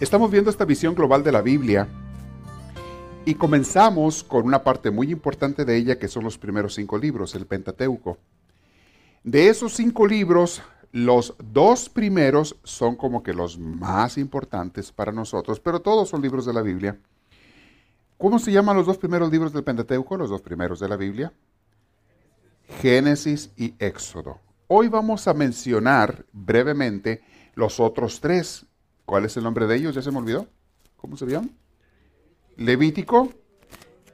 Estamos viendo esta visión global de la Biblia y comenzamos con una parte muy importante de ella que son los primeros cinco libros, el Pentateuco. De esos cinco libros, los dos primeros son como que los más importantes para nosotros, pero todos son libros de la Biblia. ¿Cómo se llaman los dos primeros libros del Pentateuco? Los dos primeros de la Biblia. Génesis y Éxodo. Hoy vamos a mencionar brevemente los otros tres ¿Cuál es el nombre de ellos? Ya se me olvidó. ¿Cómo se llaman? Levítico,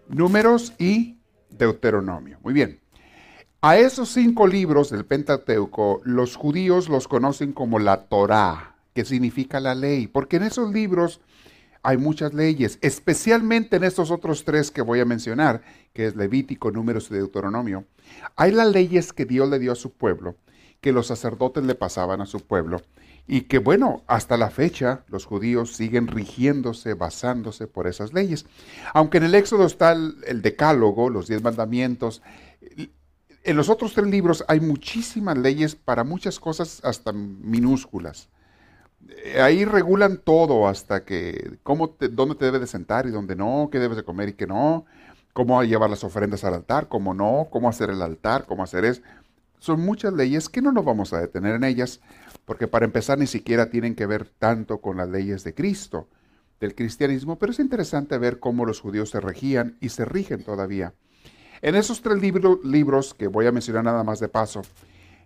Números y Deuteronomio. Muy bien. A esos cinco libros del Pentateuco, los judíos los conocen como la Torá, que significa la ley, porque en esos libros hay muchas leyes, especialmente en estos otros tres que voy a mencionar, que es Levítico, Números y Deuteronomio. Hay las leyes que Dios le dio a su pueblo, que los sacerdotes le pasaban a su pueblo, y que bueno, hasta la fecha los judíos siguen rigiéndose, basándose por esas leyes. Aunque en el Éxodo está el, decálogo, los diez mandamientos, en los otros tres libros hay muchísimas leyes para muchas cosas hasta minúsculas. Eh, ahí regulan todo hasta que cómo dónde te debes de sentar y dónde no, qué debes de comer y qué no, cómo llevar las ofrendas al altar, cómo no, cómo hacer el altar, cómo hacer eso. Son muchas leyes que no nos vamos a detener en ellas, porque para empezar ni siquiera tienen que ver tanto con las leyes de Cristo, del cristianismo, pero es interesante ver cómo los judíos se regían y se rigen todavía. En esos tres libros que voy a mencionar nada más de paso,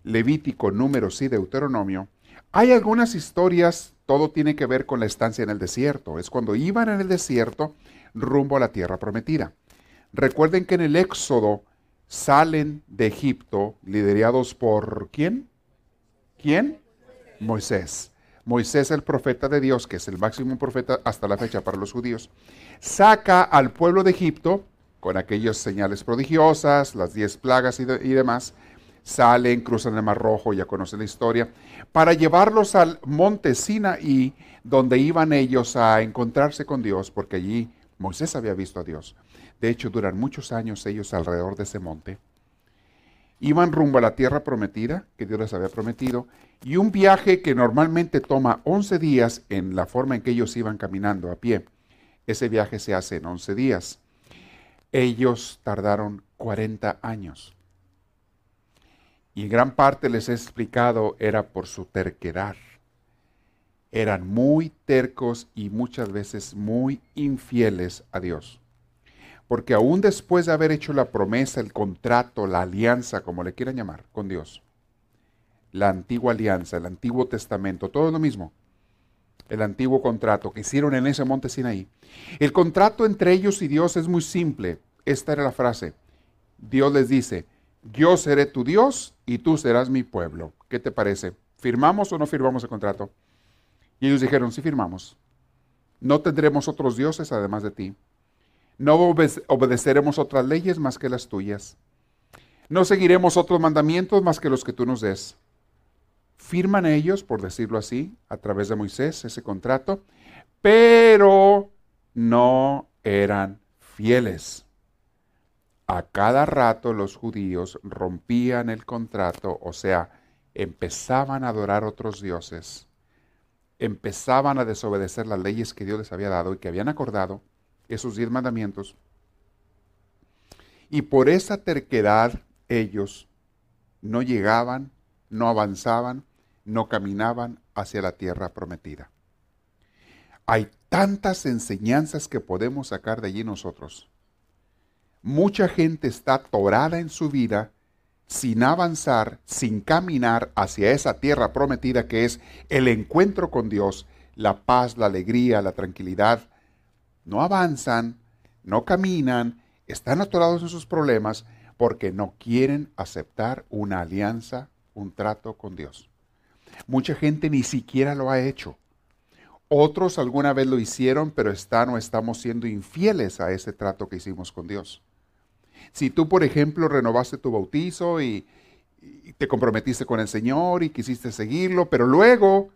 Levítico, Números y Deuteronomio, hay algunas historias, todo tiene que ver con la estancia en el desierto. Es cuando iban en el desierto rumbo a la tierra prometida. Recuerden que en el Éxodo salen de Egipto liderados por ¿quién? ¿Quién? Moisés. Moisés, el profeta de Dios, que es el máximo profeta hasta la fecha para los judíos, saca al pueblo de Egipto con aquellas señales prodigiosas, las diez plagas y, demás, salen, cruzan el Mar Rojo, ya conocen la historia, para llevarlos al monte Sinaí, donde iban ellos a encontrarse con Dios, porque allí Moisés había visto a Dios. De hecho, duran muchos años ellos alrededor de ese monte. Iban rumbo a la tierra prometida, que Dios les había prometido, y un viaje que normalmente toma 11 días en la forma en que ellos iban caminando a pie. Ese viaje se hace en 11 días. Ellos tardaron 40 años. Y gran parte les he explicado era por su terquedad. Eran muy tercos y muchas veces muy infieles a Dios. Porque aún después de haber hecho la promesa, el contrato, la alianza, como le quieran llamar, con Dios, la antigua alianza, el antiguo testamento, todo lo mismo. El antiguo contrato que hicieron en ese monte Sinaí. El contrato entre ellos y Dios es muy simple. Esta era la frase. Dios les dice, yo seré tu Dios y tú serás mi pueblo. ¿Qué te parece? ¿Firmamos o no firmamos el contrato? Y ellos dijeron, sí firmamos. No tendremos otros dioses además de ti. No obedeceremos otras leyes más que las tuyas. No seguiremos otros mandamientos más que los que tú nos des firman ellos, por decirlo así, a través de Moisés ese contrato, pero no eran fieles. A cada rato los judíos rompían el contrato, o sea, empezaban a adorar otros dioses, empezaban a desobedecer las leyes que Dios les había dado y que habían acordado, esos diez mandamientos. Y por esa terquedad ellos no llegaban, no avanzaban, no caminaban hacia la tierra prometida. Hay tantas enseñanzas que podemos sacar de allí nosotros. Mucha gente está atorada en su vida sin avanzar, sin caminar hacia esa tierra prometida que es el encuentro con Dios, la paz, la alegría, la tranquilidad. No avanzan, no caminan, están atorados en sus problemas porque no quieren aceptar una alianza, un trato con Dios. Mucha gente ni siquiera lo ha hecho. Otros alguna vez lo hicieron, pero están o estamos siendo infieles a ese trato que hicimos con Dios. Si tú, por ejemplo, renovaste tu bautizo y, y te comprometiste con el Señor y quisiste seguirlo, pero luego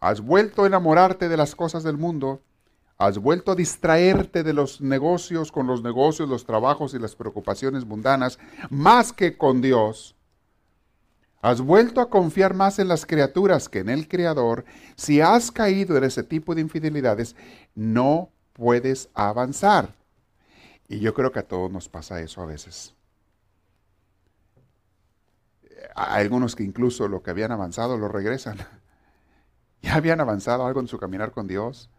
has vuelto a enamorarte de las cosas del mundo, has vuelto a distraerte de los negocios con los negocios, los trabajos y las preocupaciones mundanas, más que con Dios. Has vuelto a confiar más en las criaturas que en el Creador. Si has caído en ese tipo de infidelidades, no puedes avanzar. Y yo creo que a todos nos pasa eso a veces. Hay algunos que incluso lo que habían avanzado lo regresan. Ya habían avanzado algo en su caminar con Dios.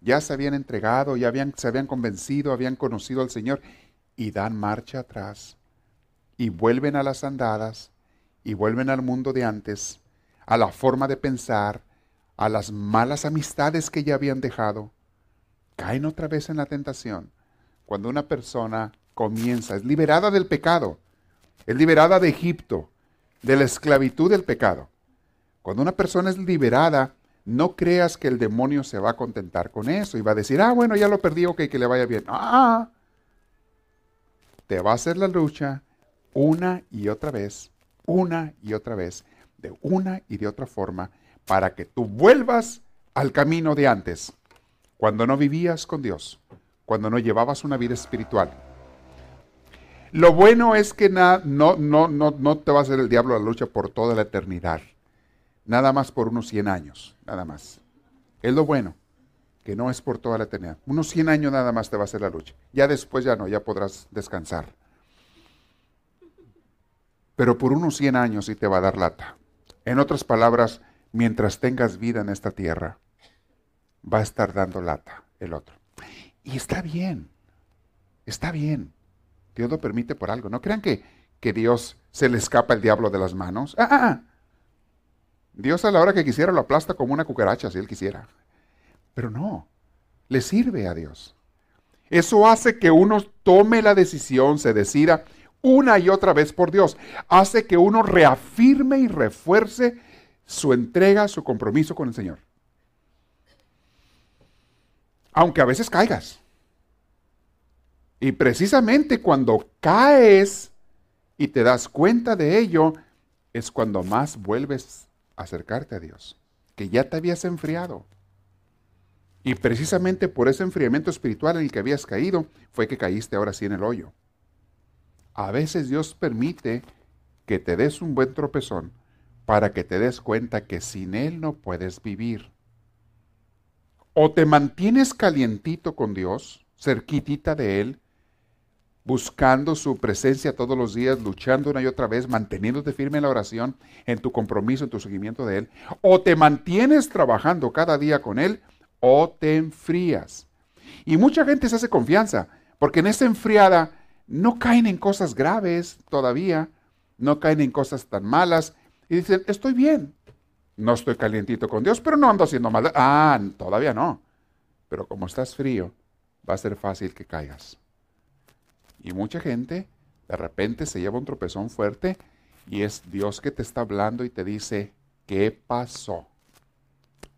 Ya se habían entregado, ya se habían convencido, habían conocido al Señor y dan marcha atrás. Y vuelven a las andadas y vuelven al mundo de antes, a la forma de pensar, a las malas amistades que ya habían dejado. Caen otra vez en la tentación. Cuando una persona comienza, es liberada del pecado, es liberada de Egipto, de la esclavitud del pecado. Cuando una persona es liberada, no creas que el demonio se va a contentar con eso y va a decir, ah, bueno, ya lo perdí, ok, que le vaya bien. Ah, te va a hacer la lucha una y otra vez, una y otra vez, de una y de otra forma, para que tú vuelvas al camino de antes, cuando no vivías con Dios, cuando no llevabas una vida espiritual, lo bueno es que no, no, no, no te va a hacer el diablo la lucha por toda la eternidad. Nada más por unos 100 años, nada más. Es lo bueno, que no es por toda la eternidad. Unos 100 años nada más te va a hacer la lucha. Ya después ya no, ya podrás descansar. Pero por unos 100 años sí te va a dar lata. En otras palabras, mientras tengas vida en esta tierra, va a estar dando lata el otro. Y está bien, está bien. Dios lo permite por algo. No crean que, que Dios se le escapa el diablo de las manos. Ah, ah, ah. Dios a la hora que quisiera lo aplasta como una cucaracha si él quisiera. Pero no, le sirve a Dios. Eso hace que uno tome la decisión, se decida una y otra vez por Dios. Hace que uno reafirme y refuerce su entrega, su compromiso con el Señor. Aunque a veces caigas. Y precisamente cuando caes y te das cuenta de ello, es cuando más vuelves a acercarte a Dios, que ya te habías enfriado. Y precisamente por ese enfriamiento espiritual en el que habías caído, fue que caíste ahora sí en el hoyo. A veces Dios permite que te des un buen tropezón para que te des cuenta que sin Él no puedes vivir. O te mantienes calientito con Dios, cerquitita de Él, buscando su presencia todos los días, luchando una y otra vez, manteniéndote firme en la oración, en tu compromiso, en tu seguimiento de Él, o te mantienes trabajando cada día con Él, o te enfrías. Y mucha gente se hace confianza, porque en esa enfriada no caen en cosas graves todavía, no caen en cosas tan malas, y dicen, estoy bien, no estoy calientito con Dios, pero no ando haciendo mal. Ah, todavía no. Pero como estás frío, va a ser fácil que caigas. Y mucha gente de repente se lleva un tropezón fuerte y es Dios que te está hablando y te dice, ¿qué pasó?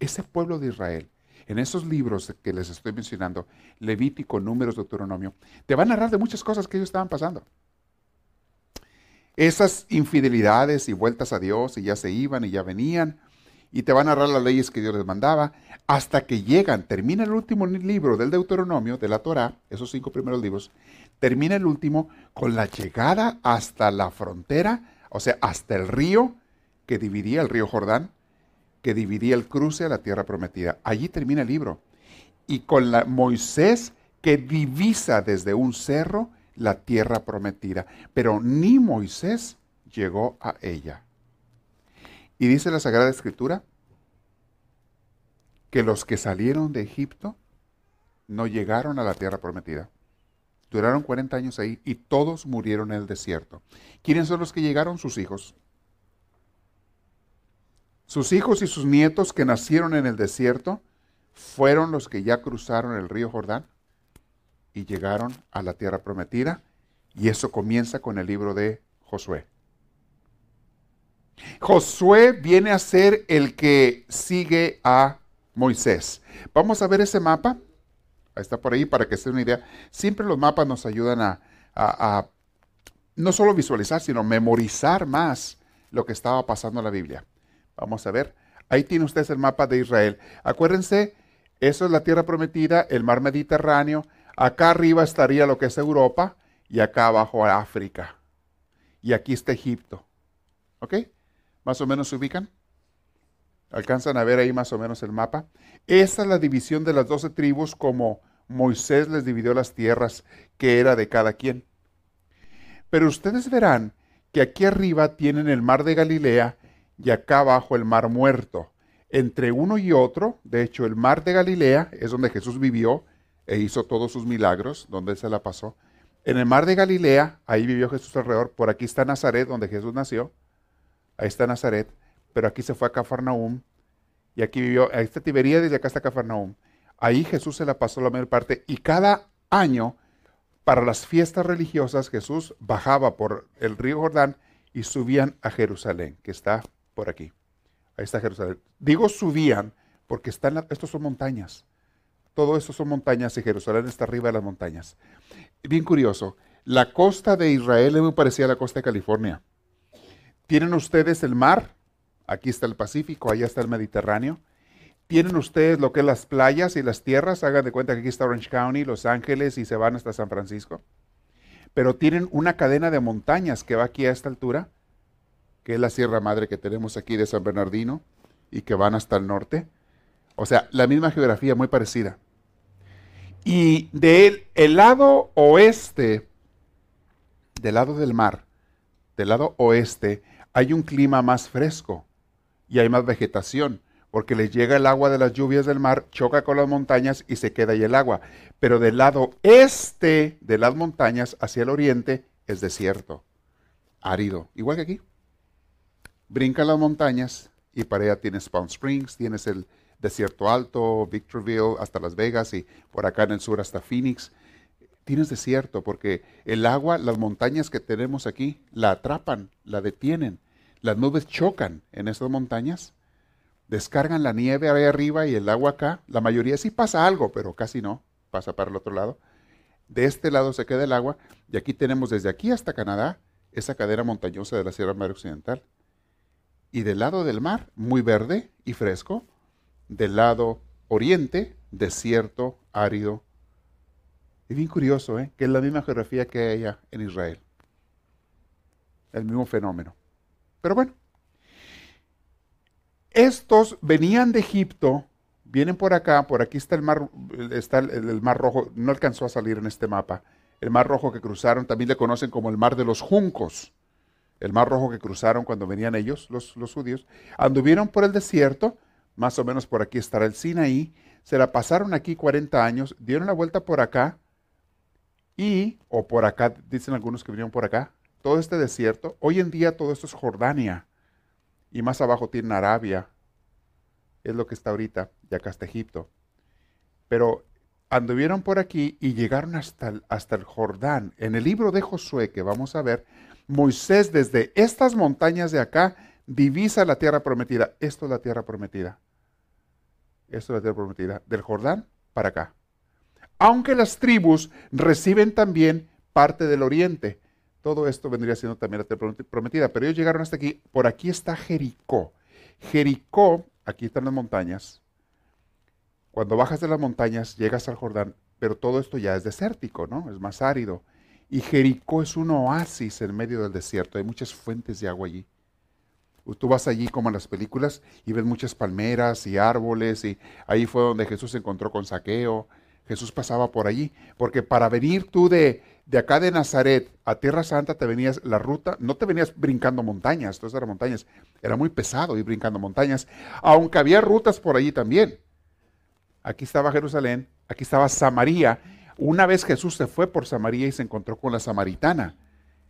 Ese pueblo de Israel, en esos libros que les estoy mencionando, Levítico, Números, Deuteronomio, te van a narrar de muchas cosas que ellos estaban pasando. Esas infidelidades y vueltas a Dios y ya se iban y ya venían y te van a narrar las leyes que Dios les mandaba hasta que llegan, termina el último libro del Deuteronomio, de la Torah, esos cinco primeros libros, termina el último con la llegada hasta la frontera, o sea, hasta el río que dividía el río Jordán, que dividía el cruce a la tierra prometida. Allí termina el libro. Y con la Moisés que divisa desde un cerro la tierra prometida. Pero ni Moisés llegó a ella. Y dice la Sagrada Escritura que los que salieron de Egipto no llegaron a la tierra prometida. Duraron 40 años ahí y todos murieron en el desierto. ¿Quiénes son los que llegaron? Sus hijos. Sus hijos y sus nietos que nacieron en el desierto fueron los que ya cruzaron el río Jordán y llegaron a la tierra prometida. Y eso comienza con el libro de Josué. Josué viene a ser el que sigue a Moisés. Vamos a ver ese mapa. Ahí está por ahí para que se una idea. Siempre los mapas nos ayudan a, a no solo visualizar, sino memorizar más lo que estaba pasando en la Biblia. Vamos a ver. Ahí tiene ustedes el mapa de Israel. Acuérdense, eso es la tierra prometida, el mar Mediterráneo. Acá arriba estaría lo que es Europa y acá abajo África. Y aquí está Egipto. ¿Ok? ¿Más o menos se ubican? ¿Alcanzan a ver ahí más o menos el mapa? Esta es la división de las doce tribus como Moisés les dividió las tierras que era de cada quien. Pero ustedes verán que aquí arriba tienen el mar de Galilea y acá abajo el mar muerto. Entre uno y otro, de hecho, el mar de Galilea es donde Jesús vivió e hizo todos sus milagros, donde se la pasó. En el mar de Galilea, ahí vivió Jesús alrededor. Por aquí está Nazaret, donde Jesús nació. Ahí está Nazaret. Pero aquí se fue a Cafarnaum. Y aquí vivió, ahí está Tiberíades y acá está Cafarnaum. Ahí Jesús se la pasó la mayor parte. Y cada año, para las fiestas religiosas, Jesús bajaba por el río Jordán y subían a Jerusalén, que está por aquí. Ahí está Jerusalén. Digo subían porque están, estos son montañas. Todo esto son montañas y Jerusalén está arriba de las montañas. Bien curioso, la costa de Israel es muy parecida a la costa de California. Tienen ustedes el mar, aquí está el Pacífico, allá está el Mediterráneo. Tienen ustedes lo que es las playas y las tierras, hagan de cuenta que aquí está Orange County, Los Ángeles y se van hasta San Francisco. Pero tienen una cadena de montañas que va aquí a esta altura que es la Sierra Madre que tenemos aquí de San Bernardino y que van hasta el norte. O sea, la misma geografía, muy parecida. Y del el lado oeste, del lado del mar, del lado oeste, hay un clima más fresco y hay más vegetación, porque les llega el agua de las lluvias del mar, choca con las montañas y se queda ahí el agua. Pero del lado este de las montañas, hacia el oriente, es desierto, árido, igual que aquí brinca las montañas y para allá tienes Palm Springs, tienes el desierto alto, Victorville, hasta Las Vegas y por acá en el sur hasta Phoenix. Tienes desierto porque el agua, las montañas que tenemos aquí, la atrapan, la detienen. Las nubes chocan en esas montañas, descargan la nieve ahí arriba y el agua acá. La mayoría sí pasa algo, pero casi no, pasa para el otro lado. De este lado se queda el agua y aquí tenemos desde aquí hasta Canadá esa cadera montañosa de la Sierra Madre Occidental y del lado del mar, muy verde y fresco, del lado oriente, desierto, árido. Es bien curioso, ¿eh? que es la misma geografía que hay allá en Israel. El mismo fenómeno. Pero bueno, estos venían de Egipto, vienen por acá, por aquí está el mar, está el mar rojo, no alcanzó a salir en este mapa. El mar rojo que cruzaron también le conocen como el mar de los juncos el mar rojo que cruzaron cuando venían ellos, los, judíos, anduvieron por el desierto, más o menos por aquí estará el Sinaí, se la pasaron aquí 40 años, dieron la vuelta por acá y, o por acá, dicen algunos que vinieron por acá, todo este desierto, hoy en día todo esto es Jordania y más abajo tienen Arabia, es lo que está ahorita, y acá está Egipto. Pero anduvieron por aquí y llegaron hasta hasta el Jordán. En el libro de Josué que vamos a ver, Moisés desde estas montañas de acá divisa la tierra prometida. Esto es la tierra prometida. Esto es la tierra prometida. Del Jordán para acá. Aunque las tribus reciben también parte del oriente. Todo esto vendría siendo también la tierra prometida. Pero ellos llegaron hasta aquí. Por aquí está Jericó. Jericó, aquí están las montañas. Cuando bajas de las montañas, llegas al Jordán, pero todo esto ya es desértico, ¿no? Es más árido. Y Jericó es un oasis en medio del desierto. Hay muchas fuentes de agua allí. Tú vas allí como en las películas y ves muchas palmeras y árboles y ahí fue donde Jesús se encontró con Saqueo. Jesús pasaba por allí, porque para venir tú de, de acá de Nazaret a Tierra Santa te venías la ruta, no te venías brincando montañas, todas eran montañas, era muy pesado ir brincando montañas, aunque había rutas por allí también. Aquí estaba Jerusalén, aquí estaba Samaria, una vez Jesús se fue por Samaria y se encontró con la samaritana.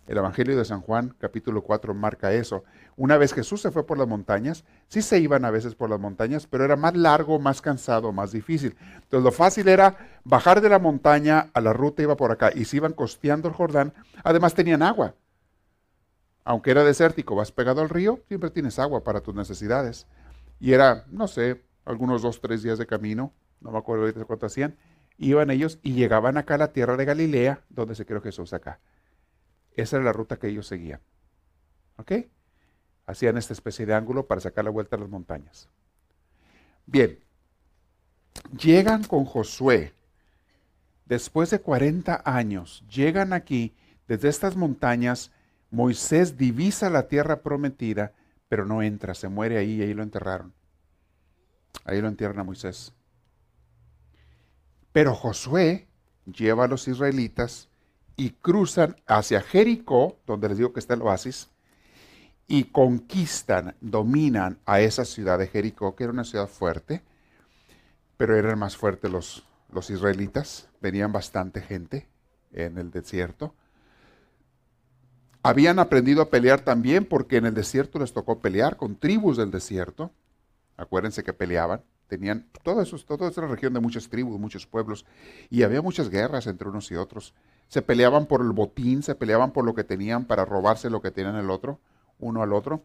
El Evangelio de San Juan, capítulo 4, marca eso. Una vez Jesús se fue por las montañas, sí se iban a veces por las montañas, pero era más largo, más cansado, más difícil. Entonces lo fácil era bajar de la montaña a la ruta, iba por acá, y se iban costeando el Jordán. Además tenían agua. Aunque era desértico, vas pegado al río, siempre tienes agua para tus necesidades. Y era, no sé, algunos dos, tres días de camino, no me acuerdo ahorita cuánto hacían, iban ellos y llegaban acá a la tierra de Galilea, donde se creó Jesús acá. Esa era la ruta que ellos seguían. ¿Ok? Hacían esta especie de ángulo para sacar la vuelta a las montañas. Bien, llegan con Josué. Después de 40 años, llegan aquí, desde estas montañas, Moisés divisa la tierra prometida, pero no entra, se muere ahí y ahí lo enterraron. Ahí lo entierran a Moisés. Pero Josué lleva a los israelitas y cruzan hacia Jericó, donde les digo que está el oasis, y conquistan, dominan a esa ciudad de Jericó, que era una ciudad fuerte, pero eran más fuertes los, los israelitas, venían bastante gente en el desierto. Habían aprendido a pelear también porque en el desierto les tocó pelear con tribus del desierto. Acuérdense que peleaban. Tenían todo eso, toda esa región de muchas tribus, muchos pueblos, y había muchas guerras entre unos y otros. Se peleaban por el botín, se peleaban por lo que tenían para robarse lo que tenían el otro, uno al otro.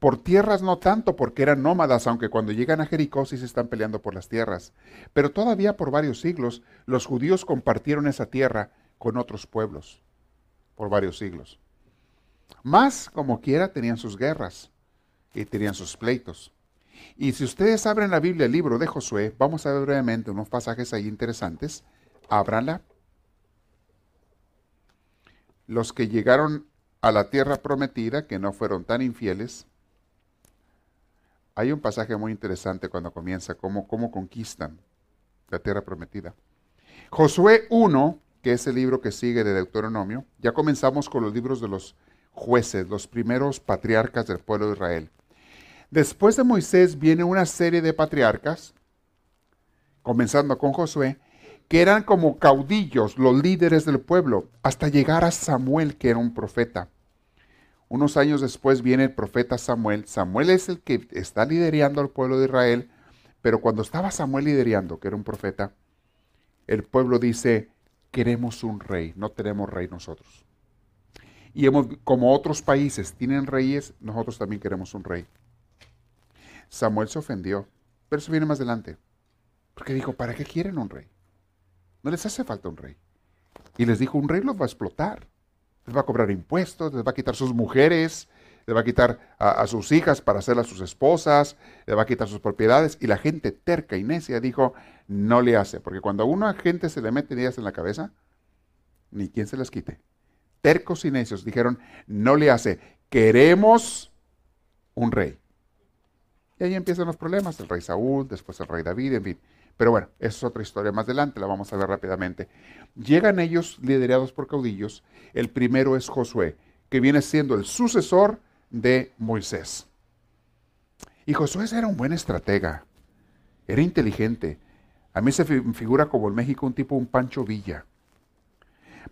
Por tierras no tanto, porque eran nómadas, aunque cuando llegan a Jericó sí se están peleando por las tierras. Pero todavía por varios siglos los judíos compartieron esa tierra con otros pueblos, por varios siglos. Más, como quiera, tenían sus guerras y tenían sus pleitos. Y si ustedes abren la Biblia, el libro de Josué, vamos a ver brevemente unos pasajes ahí interesantes. Ábranla. Los que llegaron a la tierra prometida, que no fueron tan infieles. Hay un pasaje muy interesante cuando comienza, cómo, cómo conquistan la tierra prometida. Josué 1, que es el libro que sigue de Deuteronomio, ya comenzamos con los libros de los jueces, los primeros patriarcas del pueblo de Israel. Después de Moisés viene una serie de patriarcas, comenzando con Josué, que eran como caudillos, los líderes del pueblo, hasta llegar a Samuel, que era un profeta. Unos años después viene el profeta Samuel. Samuel es el que está liderando al pueblo de Israel, pero cuando estaba Samuel liderando, que era un profeta, el pueblo dice, queremos un rey, no tenemos rey nosotros. Y hemos, como otros países tienen reyes, nosotros también queremos un rey. Samuel se ofendió, pero eso viene más adelante. Porque dijo, ¿para qué quieren un rey? No les hace falta un rey. Y les dijo, un rey los va a explotar. Les va a cobrar impuestos, les va a quitar sus mujeres, les va a quitar a, sus hijas para hacerlas sus esposas, les va a quitar sus propiedades. Y la gente terca y necia dijo, no le hace. Porque cuando a una gente se le mete ideas en la cabeza, ni quien se las quite. Tercos y necios dijeron, no le hace, queremos un rey. Y ahí empiezan los problemas, el rey Saúl, después el rey David, en fin. Pero bueno, esa es otra historia más adelante, la vamos a ver rápidamente. Llegan ellos liderados por caudillos. El primero es Josué, que viene siendo el sucesor de Moisés. Y Josué era un buen estratega, era inteligente. A mí se figura como en México un tipo, un Pancho Villa.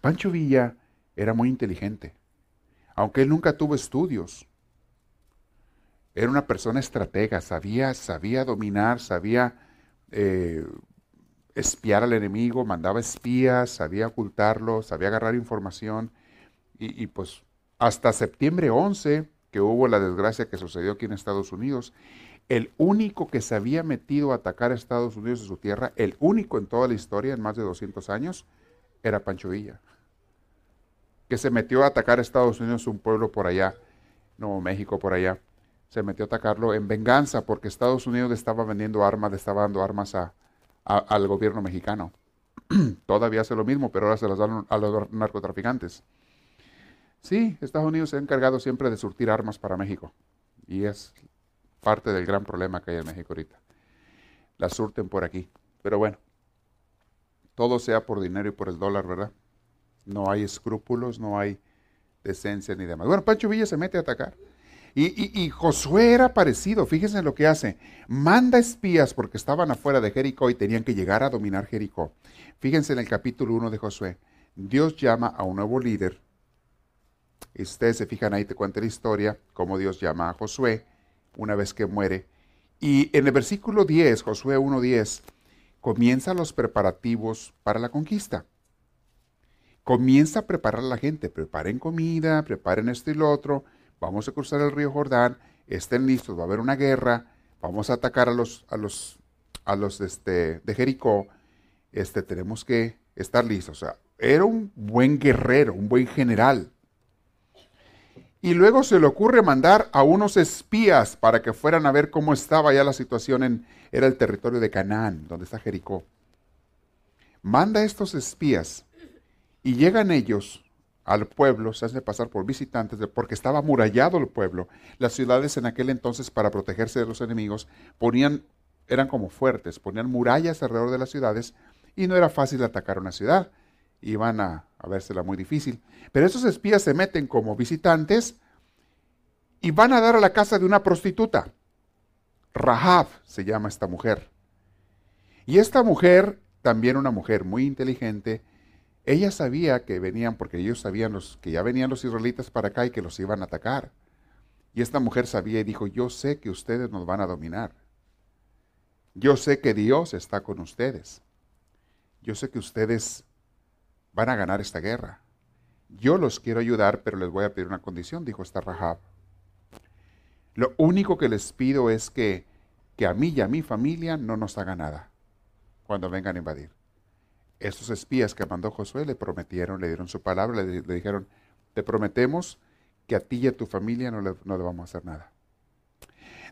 Pancho Villa era muy inteligente, aunque él nunca tuvo estudios. Era una persona estratega, sabía, sabía dominar, sabía eh, espiar al enemigo, mandaba espías, sabía ocultarlo, sabía agarrar información. Y, y, pues hasta septiembre 11, que hubo la desgracia que sucedió aquí en Estados Unidos, el único que se había metido a atacar a Estados Unidos en su tierra, el único en toda la historia, en más de 200 años, era Pancho Villa. Que se metió a atacar a Estados Unidos, un pueblo por allá, Nuevo México por allá, se metió a atacarlo en venganza porque Estados Unidos estaba vendiendo armas, le estaba dando armas a, al gobierno mexicano. Todavía hace lo mismo, pero ahora se las dan a los narcotraficantes. Sí, Estados Unidos se ha encargado siempre de surtir armas para México. Y es parte del gran problema que hay en México ahorita. Las surten por aquí. Pero bueno, todo sea por dinero y por el dólar, ¿verdad? No hay escrúpulos, no hay decencia ni demás. Bueno, Pancho Villa se mete a atacar. Y, Josué era parecido, fíjense en lo que hace. Manda espías porque estaban afuera de Jericó y tenían que llegar a dominar Jericó. Fíjense en el capítulo 1 de Josué. Dios llama a un nuevo líder. Y ustedes se fijan ahí, te cuenta la historia, cómo Dios llama a Josué una vez que muere. Y en el versículo 10, Josué 1.10, comienza los preparativos para la conquista. Comienza a preparar a la gente, preparen comida, preparen esto y lo otro vamos a cruzar el río Jordán, estén listos, va a haber una guerra, vamos a atacar a los, a los, a los este, de Jericó, este, tenemos que estar listos. Era un buen guerrero, un buen general. Y luego se le ocurre mandar a unos espías para que fueran a ver cómo estaba ya la situación en, era el territorio de Canaán, donde está Jericó. Manda a estos espías y llegan ellos al pueblo, se hace pasar por visitantes, porque estaba amurallado el pueblo. Las ciudades en aquel entonces, para protegerse de los enemigos, ponían, eran como fuertes, ponían murallas alrededor de las ciudades y no era fácil atacar una ciudad. Iban a, a vérsela muy difícil. Pero esos espías se meten como visitantes y van a dar a la casa de una prostituta. Rahab se llama esta mujer. Y esta mujer, también una mujer muy inteligente, ella sabía que venían, porque ellos sabían los, que ya venían los israelitas para acá y que los iban a atacar. Y esta mujer sabía y dijo, yo sé que ustedes nos van a dominar. Yo sé que Dios está con ustedes. Yo sé que ustedes van a ganar esta guerra. Yo los quiero ayudar, pero les voy a pedir una condición, dijo esta Rahab. Lo único que les pido es que, que a mí y a mi familia no nos haga nada cuando vengan a invadir. Estos espías que mandó Josué le prometieron, le dieron su palabra, le, dijeron, te prometemos que a ti y a tu familia no le, no le vamos a hacer nada.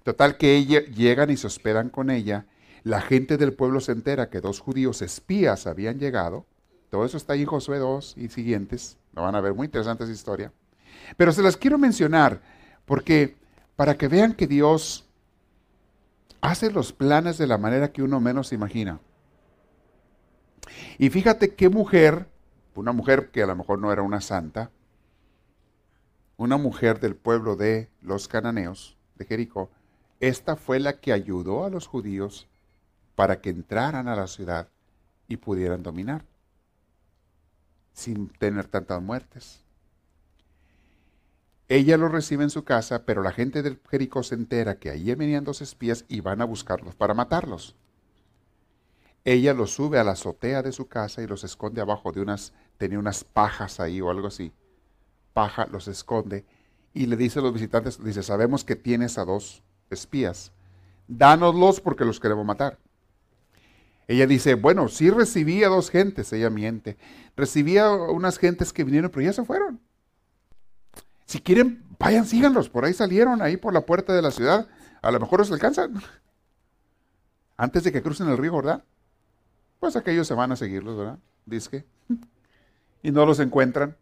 Total que ella, llegan y se hospedan con ella. La gente del pueblo se entera que dos judíos espías habían llegado. Todo eso está ahí en Josué 2 y siguientes. Lo van a ver, muy interesante esa historia. Pero se las quiero mencionar porque para que vean que Dios hace los planes de la manera que uno menos imagina. Y fíjate qué mujer, una mujer que a lo mejor no era una santa, una mujer del pueblo de los cananeos, de Jericó, esta fue la que ayudó a los judíos para que entraran a la ciudad y pudieran dominar, sin tener tantas muertes. Ella los recibe en su casa, pero la gente del Jericó se entera que allí venían dos espías y van a buscarlos para matarlos. Ella los sube a la azotea de su casa y los esconde abajo de unas, tenía unas pajas ahí o algo así. Paja los esconde y le dice a los visitantes, dice, sabemos que tienes a dos espías, dánoslos porque los queremos matar. Ella dice, bueno, sí recibí a dos gentes, ella miente. Recibí a unas gentes que vinieron, pero ya se fueron. Si quieren, vayan, síganlos, por ahí salieron, ahí por la puerta de la ciudad. A lo mejor los alcanzan. Antes de que crucen el río, ¿verdad? Pues aquellos se van a seguirlos, ¿verdad? Dice Y no los encuentran.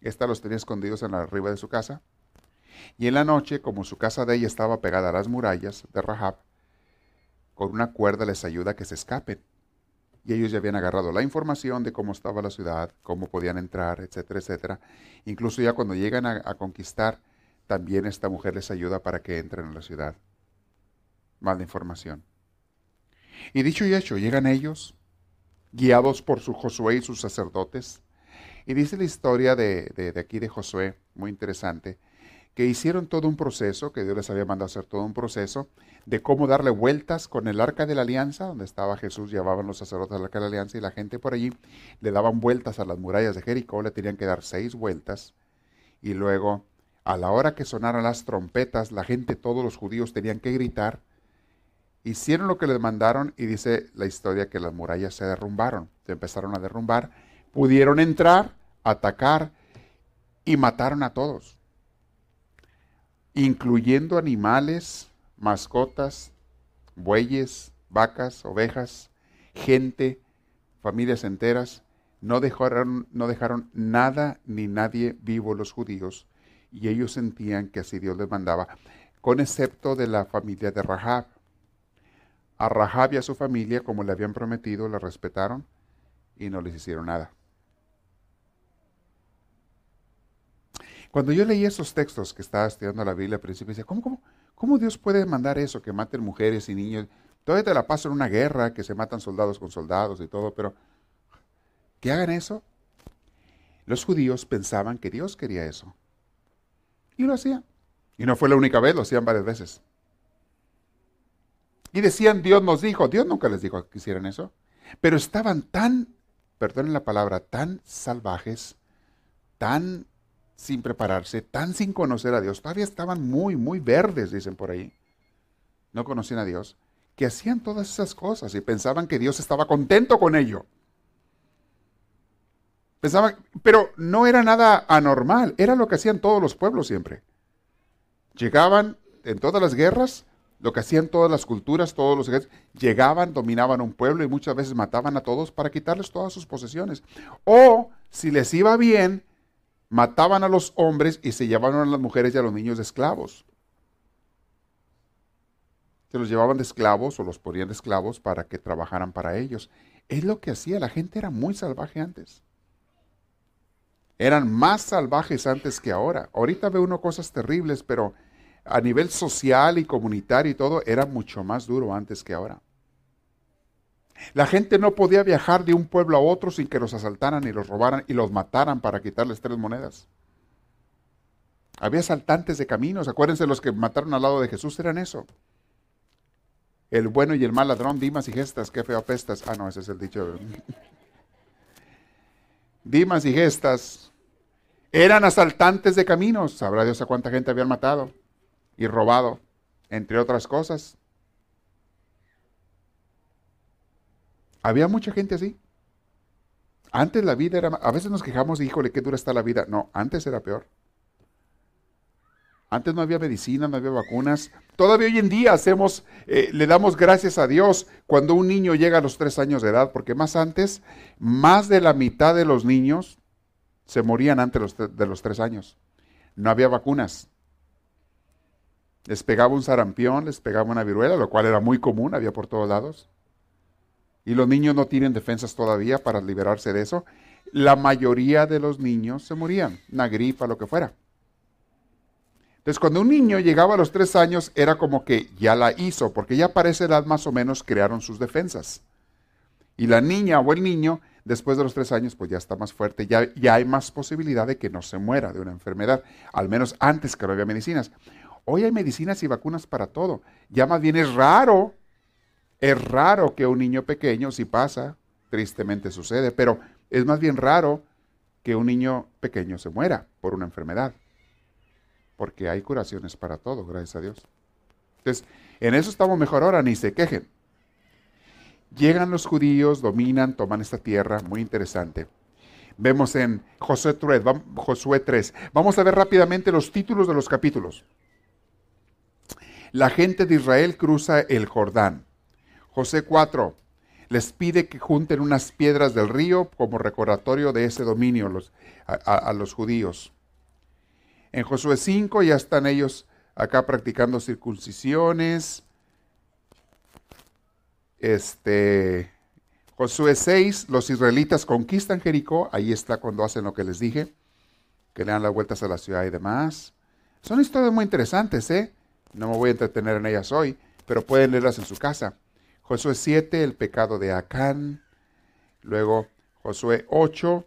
Esta los tenía escondidos en la arriba de su casa. Y en la noche, como su casa de ella estaba pegada a las murallas de Rahab, con una cuerda les ayuda a que se escapen. Y ellos ya habían agarrado la información de cómo estaba la ciudad, cómo podían entrar, etcétera, etcétera. Incluso ya cuando llegan a, conquistar, también esta mujer les ayuda para que entren a la ciudad. De información. Y dicho y hecho, llegan ellos, guiados por su Josué y sus sacerdotes. Y dice la historia de, aquí de Josué, muy interesante, que hicieron todo un proceso, que Dios les había mandado hacer todo un proceso, de cómo darle vueltas con el arca de la alianza, donde estaba Jesús, llevaban los sacerdotes al arca de la alianza y la gente por allí le daban vueltas a las murallas de Jericó, le tenían que dar seis vueltas, y luego a la hora que sonaran las trompetas, la gente, todos los judíos tenían que gritar, hicieron lo que les mandaron y dice la historia que las murallas se derrumbaron, se empezaron a derrumbar, pudieron entrar, atacar y mataron a todos, incluyendo animales, mascotas, bueyes, vacas, ovejas, gente, familias enteras. No dejaron, no dejaron nada ni nadie vivo los judíos y ellos sentían que así Dios les mandaba, con excepto de la familia de Rahab a Rahab y a su familia, como le habían prometido, la respetaron y no les hicieron nada. Cuando yo leí esos textos que estaba estudiando la Biblia al principio, decía, ¿cómo, cómo, Dios puede mandar eso, que maten mujeres y niños? Todavía te la paso en una guerra, que se matan soldados con soldados y todo, pero que hagan eso. Los judíos pensaban que Dios quería eso. Y lo hacían. Y no fue la única vez, lo hacían varias veces. Y decían, Dios nos dijo, Dios nunca les dijo que hicieran eso. Pero estaban tan, perdonen la palabra, tan salvajes, tan sin prepararse, tan sin conocer a Dios. Todavía estaban muy, muy verdes, dicen por ahí. no conocían a Dios, que hacían todas esas cosas y pensaban que Dios estaba contento con ello. Pensaban, pero no era nada anormal, era lo que hacían todos los pueblos siempre. Llegaban en todas las guerras, lo que hacían todas las culturas, todos los ejércitos, llegaban, dominaban un pueblo y muchas veces mataban a todos para quitarles todas sus posesiones. O, si les iba bien, mataban a los hombres y se llevaban a las mujeres y a los niños de esclavos. Se los llevaban de esclavos o los ponían de esclavos para que trabajaran para ellos. Es lo que hacía, la gente era muy salvaje antes. Eran más salvajes antes que ahora. Ahorita ve uno cosas terribles, pero a nivel social y comunitario y todo, era mucho más duro antes que ahora. La gente no podía viajar de un pueblo a otro sin que los asaltaran y los robaran y los mataran para quitarles tres monedas. Había asaltantes de caminos, acuérdense los que mataron al lado de Jesús eran eso. El bueno y el mal ladrón, Dimas y Gestas, qué feo apestas. Ah, no, ese es el dicho. Dimas y Gestas eran asaltantes de caminos. Sabrá Dios a cuánta gente habían matado y robado, entre otras cosas. Había mucha gente así. Antes la vida era, a veces nos quejamos, híjole, qué dura está la vida. No, antes era peor. Antes no había medicina, no había vacunas. Todavía hoy en día hacemos, eh, le damos gracias a Dios cuando un niño llega a los tres años de edad, porque más antes, más de la mitad de los niños se morían antes de los tres años. No había vacunas. Les pegaba un sarampión, les pegaba una viruela, lo cual era muy común, había por todos lados y los niños no tienen defensas todavía para liberarse de eso, la mayoría de los niños se morían, una gripa, lo que fuera. Entonces, cuando un niño llegaba a los tres años, era como que ya la hizo, porque ya para esa edad más o menos crearon sus defensas. Y la niña o el niño, después de los tres años, pues ya está más fuerte, ya, ya hay más posibilidad de que no se muera de una enfermedad, al menos antes que no había medicinas. Hoy hay medicinas y vacunas para todo. Ya más bien es raro es raro que un niño pequeño, si pasa, tristemente sucede, pero es más bien raro que un niño pequeño se muera por una enfermedad, porque hay curaciones para todo, gracias a Dios. Entonces, en eso estamos mejor ahora, ni se quejen. Llegan los judíos, dominan, toman esta tierra, muy interesante. Vemos en Josué 3, Josué 3. Vamos a ver rápidamente los títulos de los capítulos. La gente de Israel cruza el Jordán. José 4 les pide que junten unas piedras del río como recordatorio de ese dominio a, los judíos. En Josué 5 ya están ellos acá practicando circuncisiones. Este, Josué 6, los israelitas conquistan Jericó, ahí está cuando hacen lo que les dije, que le dan las vueltas a la ciudad y demás. Son historias muy interesantes, ¿eh? No me voy a entretener en ellas hoy, pero pueden leerlas en su casa. Josué 7, el pecado de Acán. Luego Josué 8,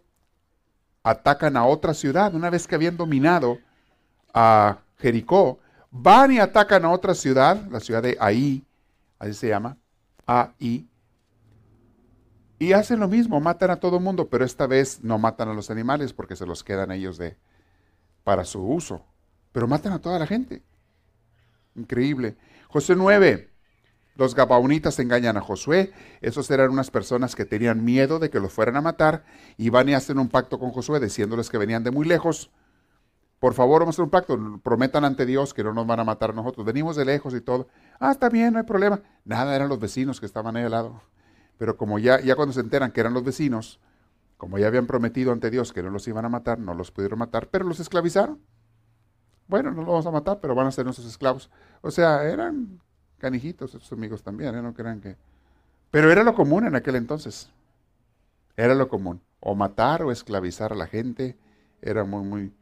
atacan a otra ciudad. Una vez que habían dominado a Jericó, van y atacan a otra ciudad, la ciudad de Ahí, así se llama, Ahí. Y hacen lo mismo, matan a todo mundo, pero esta vez no matan a los animales porque se los quedan ellos de, para su uso. Pero matan a toda la gente. Increíble. José 9, los Gabaonitas engañan a Josué. Esos eran unas personas que tenían miedo de que los fueran a matar y van y hacen un pacto con Josué diciéndoles que venían de muy lejos. Por favor, vamos a hacer un pacto. Prometan ante Dios que no nos van a matar a nosotros. Venimos de lejos y todo. Ah, está bien, no hay problema. Nada, eran los vecinos que estaban ahí al lado. Pero como ya, ya cuando se enteran que eran los vecinos, como ya habían prometido ante Dios que no los iban a matar, no los pudieron matar, pero los esclavizaron. Bueno, no los vamos a matar, pero van a ser nuestros esclavos. O sea, eran canijitos esos amigos también, ¿eh? no crean que... Pero era lo común en aquel entonces. Era lo común. O matar o esclavizar a la gente. Era muy, muy,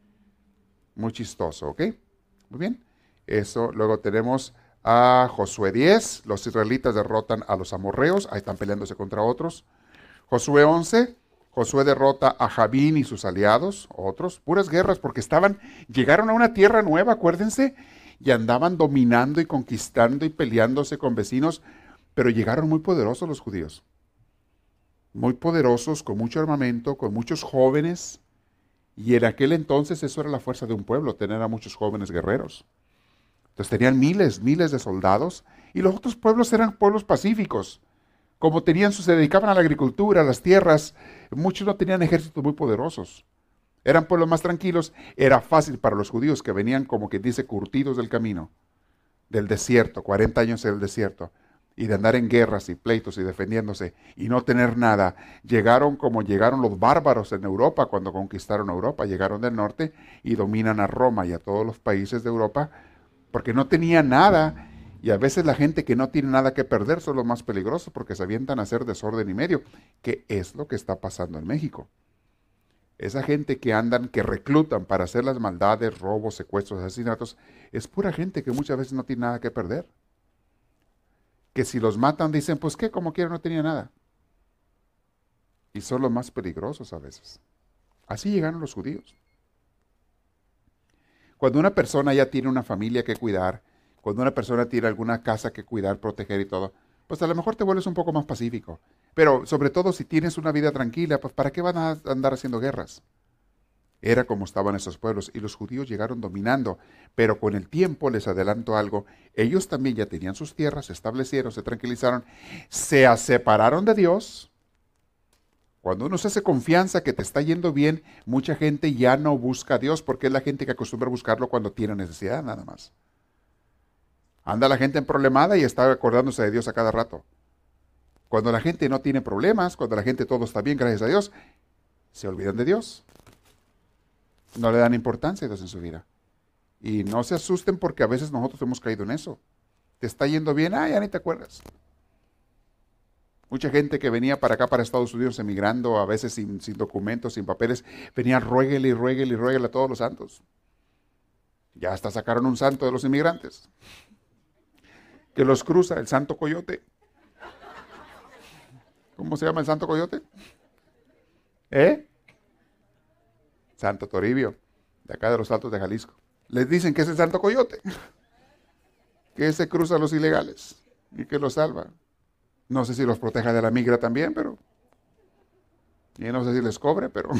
muy chistoso, ¿ok? Muy bien. Eso, luego tenemos a Josué 10. Los israelitas derrotan a los amorreos. Ahí están peleándose contra otros. Josué 11. Josué derrota a Jabín y sus aliados, otros, puras guerras, porque estaban, llegaron a una tierra nueva, acuérdense, y andaban dominando y conquistando y peleándose con vecinos, pero llegaron muy poderosos los judíos. Muy poderosos, con mucho armamento, con muchos jóvenes. Y en aquel entonces eso era la fuerza de un pueblo, tener a muchos jóvenes guerreros. Entonces tenían miles, miles de soldados Y los otros pueblos eran pueblos pacíficos. Como tenían, se dedicaban a la agricultura, a las tierras, muchos no tenían ejércitos muy poderosos. Eran pueblos más tranquilos. Era fácil para los judíos que venían, como que dice, curtidos del camino, del desierto, 40 años en el desierto, y de andar en guerras y pleitos y defendiéndose y no tener nada. Llegaron como llegaron los bárbaros en Europa cuando conquistaron Europa. Llegaron del norte y dominan a Roma y a todos los países de Europa porque no tenían nada. Y a veces la gente que no tiene nada que perder son los más peligrosos porque se avientan a hacer desorden y medio, que es lo que está pasando en México. Esa gente que andan, que reclutan para hacer las maldades, robos, secuestros, asesinatos, es pura gente que muchas veces no tiene nada que perder. Que si los matan dicen, pues qué, como quiera, no tenía nada. Y son los más peligrosos a veces. Así llegaron los judíos. Cuando una persona ya tiene una familia que cuidar, cuando una persona tiene alguna casa que cuidar, proteger y todo, pues a lo mejor te vuelves un poco más pacífico. Pero sobre todo si tienes una vida tranquila, pues ¿para qué van a andar haciendo guerras? Era como estaban esos pueblos y los judíos llegaron dominando, pero con el tiempo les adelanto algo, ellos también ya tenían sus tierras, se establecieron, se tranquilizaron, se separaron de Dios. Cuando uno se hace confianza que te está yendo bien, mucha gente ya no busca a Dios porque es la gente que acostumbra a buscarlo cuando tiene necesidad nada más. Anda la gente en problemada y está acordándose de Dios a cada rato. Cuando la gente no tiene problemas, cuando la gente todo está bien, gracias a Dios, se olvidan de Dios. No le dan importancia a Dios en su vida. Y no se asusten porque a veces nosotros hemos caído en eso. Te está yendo bien, ah, ya ni te acuerdas. Mucha gente que venía para acá, para Estados Unidos, emigrando, a veces sin, documentos, sin papeles, venía rueguele y rueguele y rueguele a todos los santos. Ya hasta sacaron un santo de los inmigrantes. Que los cruza, el santo coyote. ¿Cómo se llama el Santo Coyote? ¿Eh? Santo Toribio, de acá de los Altos de Jalisco. Les dicen que es el Santo Coyote, que se cruza a los ilegales y que los salva. No sé si los proteja de la migra también, pero... Y no sé si les cobre, pero...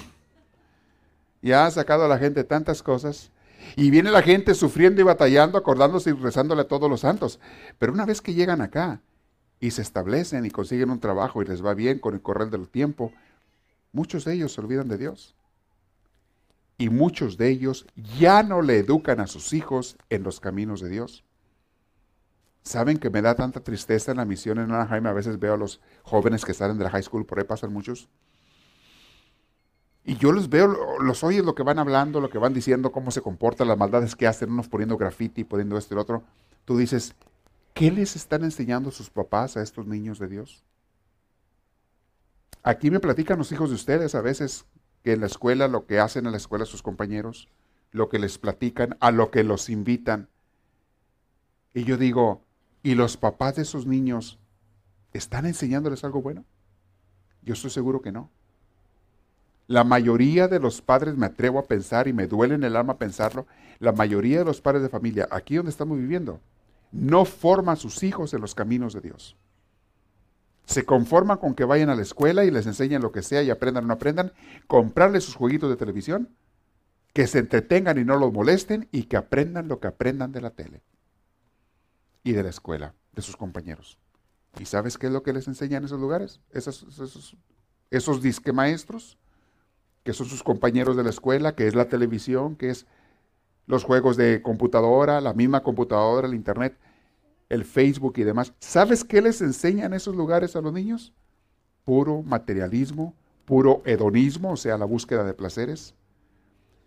Ya ha sacado a la gente tantas cosas. Y viene la gente sufriendo y batallando, acordándose y rezándole a todos los santos. Pero una vez que llegan acá, y se establecen y consiguen un trabajo y les va bien con el correr del tiempo, muchos de ellos se olvidan de Dios. Y muchos de ellos ya no le educan a sus hijos en los caminos de Dios. ¿Saben que me da tanta tristeza en la misión en Anaheim? A veces veo a los jóvenes que salen de la high school, por ahí pasan muchos. Y yo los veo, los oyes lo que van hablando, lo que van diciendo, cómo se comportan, las maldades que hacen, unos poniendo graffiti, poniendo esto y lo otro. Tú dices, ¿Qué les están enseñando sus papás a estos niños de Dios? Aquí me platican los hijos de ustedes a veces que en la escuela lo que hacen en la escuela sus compañeros, lo que les platican, a lo que los invitan. Y yo digo, ¿y los papás de esos niños están enseñándoles algo bueno? Yo estoy seguro que no. La mayoría de los padres, me atrevo a pensar y me duele en el alma pensarlo, la mayoría de los padres de familia, aquí donde estamos viviendo, no forman sus hijos en los caminos de Dios. Se conforman con que vayan a la escuela y les enseñen lo que sea y aprendan o no aprendan, comprarles sus jueguitos de televisión, que se entretengan y no los molesten y que aprendan lo que aprendan de la tele y de la escuela, de sus compañeros. ¿Y sabes qué es lo que les enseñan en esos lugares? Esos, esos, esos disque maestros, que son sus compañeros de la escuela, que es la televisión, que es los juegos de computadora, la misma computadora, el internet, el Facebook y demás. ¿Sabes qué les enseñan esos lugares a los niños? Puro materialismo, puro hedonismo, o sea, la búsqueda de placeres,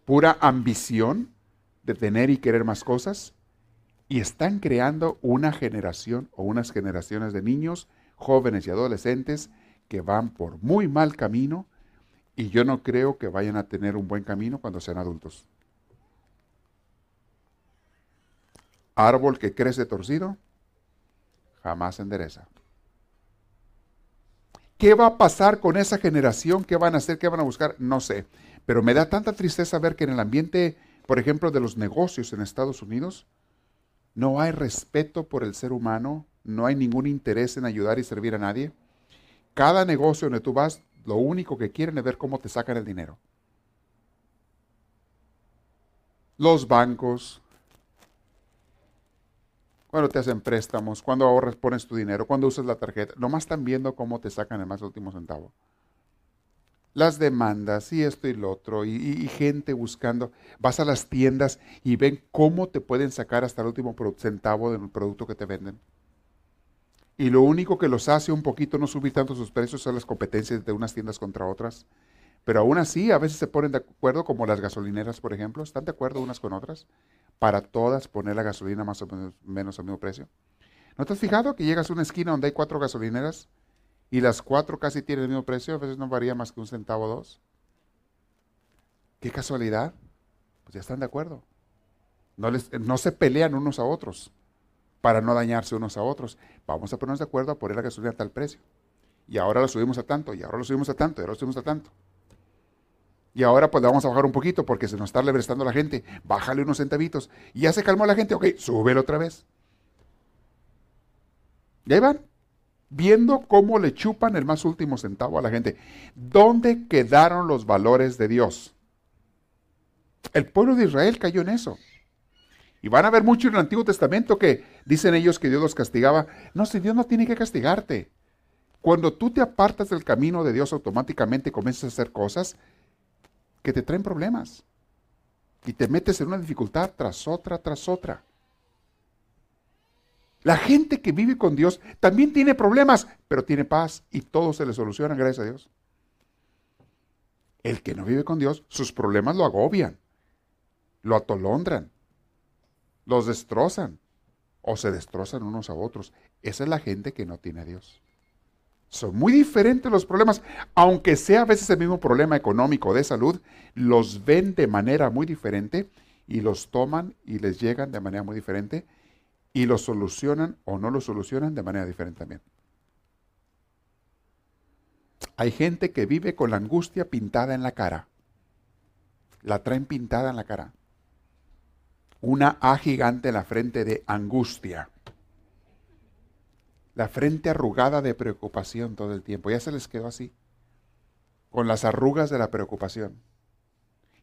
pura ambición de tener y querer más cosas. Y están creando una generación o unas generaciones de niños, jóvenes y adolescentes que van por muy mal camino y yo no creo que vayan a tener un buen camino cuando sean adultos. Árbol que crece torcido, jamás endereza. ¿Qué va a pasar con esa generación? ¿Qué van a hacer? ¿Qué van a buscar? No sé. Pero me da tanta tristeza ver que en el ambiente, por ejemplo, de los negocios en Estados Unidos, no hay respeto por el ser humano, no hay ningún interés en ayudar y servir a nadie. Cada negocio donde tú vas, lo único que quieren es ver cómo te sacan el dinero. Los bancos, cuando te hacen préstamos, cuando ahorras, pones tu dinero, cuando usas la tarjeta. Nomás están viendo cómo te sacan el más último centavo. Las demandas y esto y lo otro, y, gente buscando. Vas a las tiendas y ven cómo te pueden sacar hasta el último centavo del producto que te venden. Y lo único que los hace un poquito no subir tanto sus precios son las competencias de unas tiendas contra otras. Pero aún así, a veces se ponen de acuerdo, como las gasolineras, por ejemplo, están de acuerdo unas con otras para todas poner la gasolina más o menos, al mismo precio. ¿No te has fijado que llegas a una esquina donde hay cuatro gasolineras y las cuatro casi tienen el mismo precio? A veces no varía más que un centavo o dos. ¿Qué casualidad? Pues ya están de acuerdo. No, les, no se pelean unos a otros para no dañarse unos a otros. Vamos a ponernos de acuerdo a poner la gasolina a tal precio. Y ahora lo subimos a tanto, y ahora lo subimos a tanto, y ahora lo subimos a tanto. Y ahora pues vamos a bajar un poquito porque se nos está lebrestando la gente. Bájale unos centavitos. Y ya se calmó la gente. Ok, súbelo otra vez. Y ahí van. Viendo cómo le chupan el más último centavo a la gente. ¿Dónde quedaron los valores de Dios? El pueblo de Israel cayó en eso. Y van a ver mucho en el Antiguo Testamento que dicen ellos que Dios los castigaba. No, si Dios no tiene que castigarte. Cuando tú te apartas del camino de Dios automáticamente comienzas a hacer cosas, que te traen problemas. Y te metes en una dificultad tras otra, tras otra. La gente que vive con Dios también tiene problemas, pero tiene paz y todo se le soluciona, gracias a Dios. El que no vive con Dios, sus problemas lo agobian, lo atolondran, los destrozan o se destrozan unos a otros. Esa es la gente que no tiene a Dios. Son muy diferentes los problemas, aunque sea a veces el mismo problema económico de salud, los ven de manera muy diferente y los toman y les llegan de manera muy diferente y los solucionan o no los solucionan de manera diferente también. Hay gente que vive con la angustia pintada en la cara. La traen pintada en la cara. Una A gigante en la frente de angustia la frente arrugada de preocupación todo el tiempo. Ya se les quedó así, con las arrugas de la preocupación.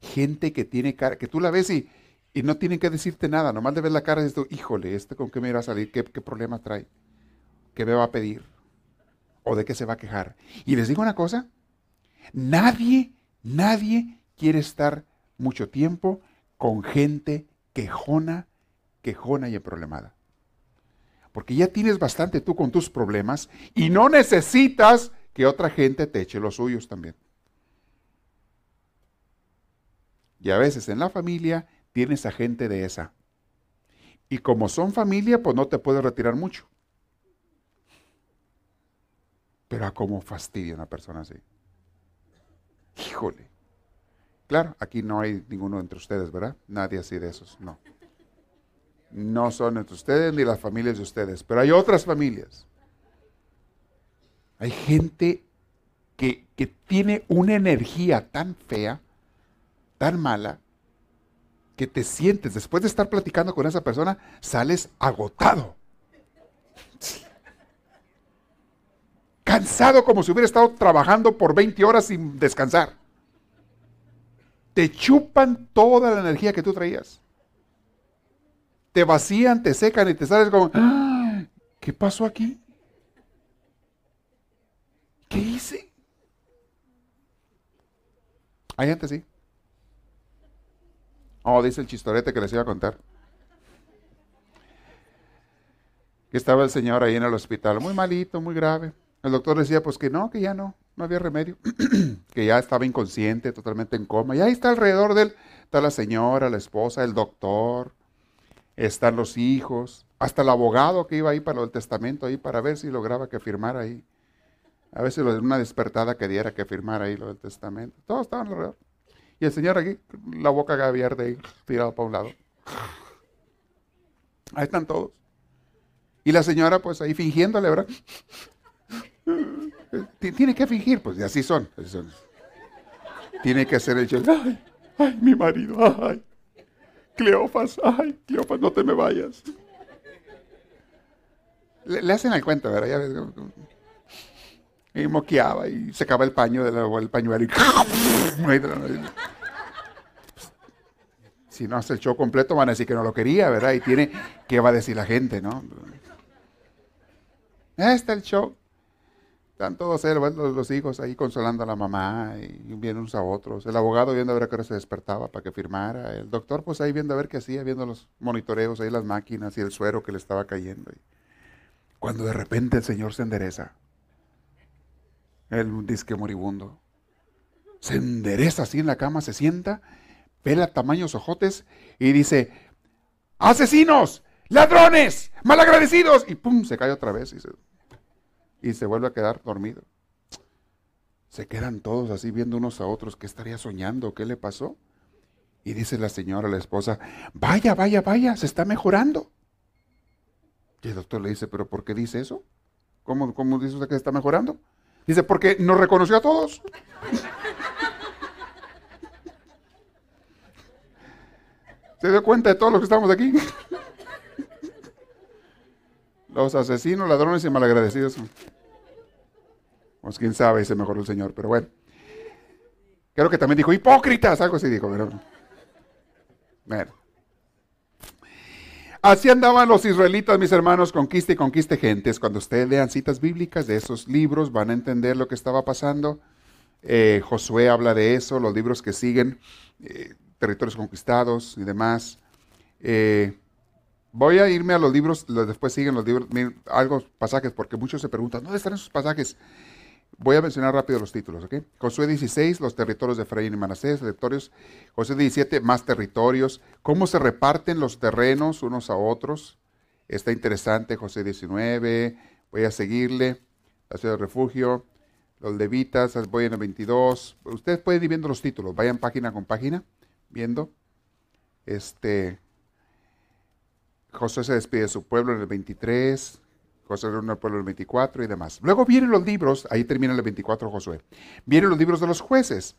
Gente que tiene cara, que tú la ves y, y no tienen que decirte nada, nomás de ver la cara y dices, híjole, ¿este con qué me irá a salir? ¿Qué, ¿Qué problema trae? ¿Qué me va a pedir? ¿O de qué se va a quejar? Y les digo una cosa, nadie, nadie quiere estar mucho tiempo con gente quejona, quejona y problemada porque ya tienes bastante tú con tus problemas y no necesitas que otra gente te eche los suyos también. Y a veces en la familia tienes a gente de esa. Y como son familia, pues no te puedes retirar mucho. Pero a cómo fastidia una persona así. Híjole. Claro, aquí no hay ninguno entre ustedes, ¿verdad? Nadie así de esos, no no son entre ustedes ni las familias de ustedes, pero hay otras familias. Hay gente que, que tiene una energía tan fea, tan mala, que te sientes, después de estar platicando con esa persona, sales agotado. Cansado como si hubiera estado trabajando por 20 horas sin descansar. Te chupan toda la energía que tú traías te vacían, te secan y te sales como, ¡Ah! ¿qué pasó aquí? ¿Qué hice? Hay gente así. Oh, dice el chistorete que les iba a contar. Que estaba el señor ahí en el hospital, muy malito, muy grave. El doctor decía, pues que no, que ya no, no había remedio, que ya estaba inconsciente, totalmente en coma. Y ahí está alrededor de él, está la señora, la esposa, el doctor, están los hijos, hasta el abogado que iba ahí para el testamento, ahí para ver si lograba que firmara ahí. A veces una despertada que diera que firmara ahí lo del testamento. Todos estaban alrededor. Y el señor aquí, la boca abierta ahí, tirado para un lado. Ahí están todos. Y la señora, pues ahí fingiéndole, ¿verdad? Tiene que fingir, pues, y así son. Tiene que hacer el ay, ay, mi marido, ay. Cleofas, ay, Cleofas, no te me vayas. Le, hacen el cuento, ¿verdad? Ya ves, y moqueaba y secaba el paño de el pañuelo y Si no hace el show completo, van a decir que no lo quería, ¿verdad? Y tiene, ¿qué va a decir la gente, no? Está el show. Están todos los, hijos ahí consolando a la mamá y viendo unos a otros. El abogado viendo a ver a qué hora se despertaba para que firmara. El doctor pues ahí viendo a ver qué hacía, viendo los monitoreos, ahí las máquinas y el suero que le estaba cayendo. Cuando de repente el Señor se endereza, el disque moribundo, se endereza así en la cama, se sienta, pela tamaños ojotes y dice, asesinos, ladrones, malagradecidos. Y pum, se cae otra vez y se y se vuelve a quedar dormido. Se quedan todos así viendo unos a otros, ¿qué estaría soñando? ¿Qué le pasó? Y dice la señora, la esposa, vaya, vaya, vaya, se está mejorando. Y el doctor le dice, ¿pero por qué dice eso? ¿Cómo, cómo dice usted que está mejorando? Dice, porque nos reconoció a todos. ¿Se dio cuenta de todos los que estamos aquí? Los asesinos, ladrones y malagradecidos. Pues quién sabe, se mejoró el Señor, pero bueno. Creo que también dijo hipócritas, algo así dijo. Pero... Así andaban los israelitas, mis hermanos, conquista y conquiste gentes. Cuando ustedes lean citas bíblicas de esos libros, van a entender lo que estaba pasando. Eh, Josué habla de eso, los libros que siguen, eh, territorios conquistados y demás. Eh, voy a irme a los libros, después siguen los libros, algo pasajes, porque muchos se preguntan, ¿dónde están esos pasajes? Voy a mencionar rápido los títulos, ¿ok? Josué 16, los territorios de Efraín y Manasés, territorios. Josué 17, más territorios. ¿Cómo se reparten los terrenos unos a otros? Está interesante, José 19. Voy a seguirle. La ciudad de refugio. Los levitas, voy en el 22. Ustedes pueden ir viendo los títulos. Vayan página con página, viendo. Este. Josué se despide de su pueblo en el 23. Josué reúne al pueblo el 24 y demás. Luego vienen los libros, ahí termina el 24 Josué. Vienen los libros de los jueces.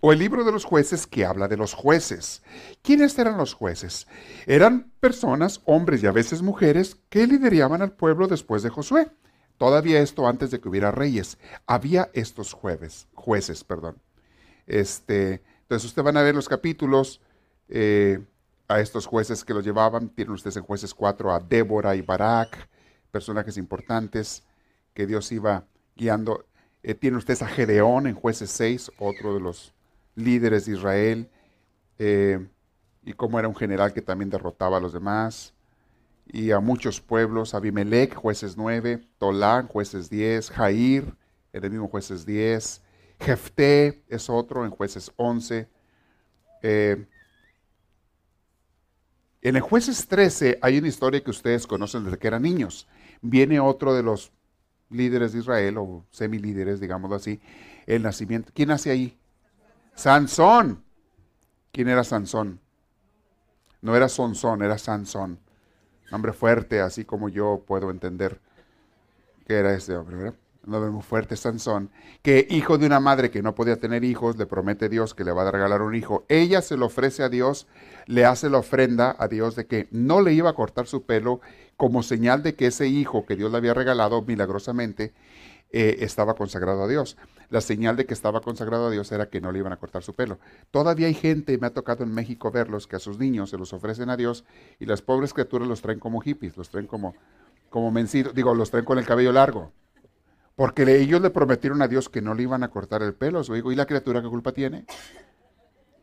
O el libro de los jueces que habla de los jueces. ¿Quiénes eran los jueces? Eran personas, hombres y a veces mujeres, que lideraban al pueblo después de Josué. Todavía esto antes de que hubiera reyes. Había estos jueves, jueces, perdón. Este, entonces ustedes van a ver los capítulos eh, a estos jueces que los llevaban. Tienen ustedes en jueces 4 a Débora y Barak, personajes importantes que Dios iba guiando. Eh, tiene usted a Gedeón en jueces 6, otro de los líderes de Israel, eh, y cómo era un general que también derrotaba a los demás, y a muchos pueblos, Abimelech, jueces 9, Tolán, jueces 10, Jair, en el mismo jueces 10, Jefté es otro en jueces 11. Eh, en el jueces 13 hay una historia que ustedes conocen desde que eran niños viene otro de los líderes de Israel, o semilíderes, digámoslo así, el nacimiento. ¿Quién nace ahí? Sansón. ¿Quién era Sansón? No era Sonsón, era Sansón. Hombre fuerte, así como yo puedo entender que era este hombre. Un hombre muy fuerte, Sansón, que hijo de una madre que no podía tener hijos, le promete a Dios que le va a regalar un hijo. Ella se lo ofrece a Dios, le hace la ofrenda a Dios de que no le iba a cortar su pelo como señal de que ese hijo que Dios le había regalado milagrosamente eh, estaba consagrado a Dios. La señal de que estaba consagrado a Dios era que no le iban a cortar su pelo. Todavía hay gente, me ha tocado en México verlos, que a sus niños se los ofrecen a Dios y las pobres criaturas los traen como hippies, los traen como, como mencidos, digo, los traen con el cabello largo. Porque ellos le prometieron a Dios que no le iban a cortar el pelo. Su ¿y la criatura qué culpa tiene?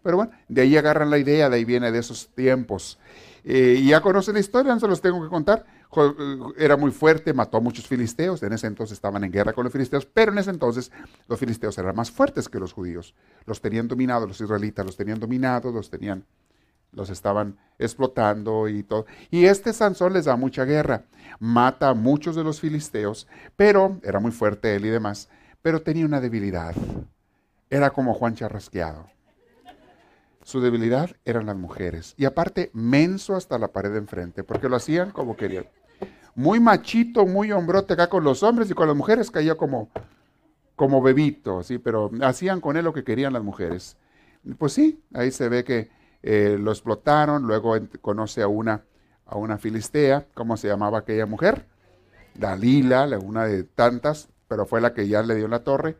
Pero bueno, de ahí agarran la idea, de ahí viene de esos tiempos. Eh, y ya conocen la historia, no se los tengo que contar. Eh, era muy fuerte, mató a muchos filisteos. En ese entonces estaban en guerra con los filisteos, pero en ese entonces los filisteos eran más fuertes que los judíos. Los tenían dominados, los israelitas los tenían dominados, los tenían, los estaban explotando y todo. Y este Sansón les da mucha guerra. Mata a muchos de los filisteos, pero era muy fuerte él y demás, pero tenía una debilidad. Era como Juan Charrasqueado. Su debilidad eran las mujeres. Y aparte, menso hasta la pared de enfrente, porque lo hacían como querían. Muy machito, muy hombrote acá con los hombres y con las mujeres caía como, como bebito, pero hacían con él lo que querían las mujeres. Pues sí, ahí se ve que eh, lo explotaron, luego conoce a una, a una filistea, ¿cómo se llamaba aquella mujer? Dalila, una de tantas, pero fue la que ya le dio la torre.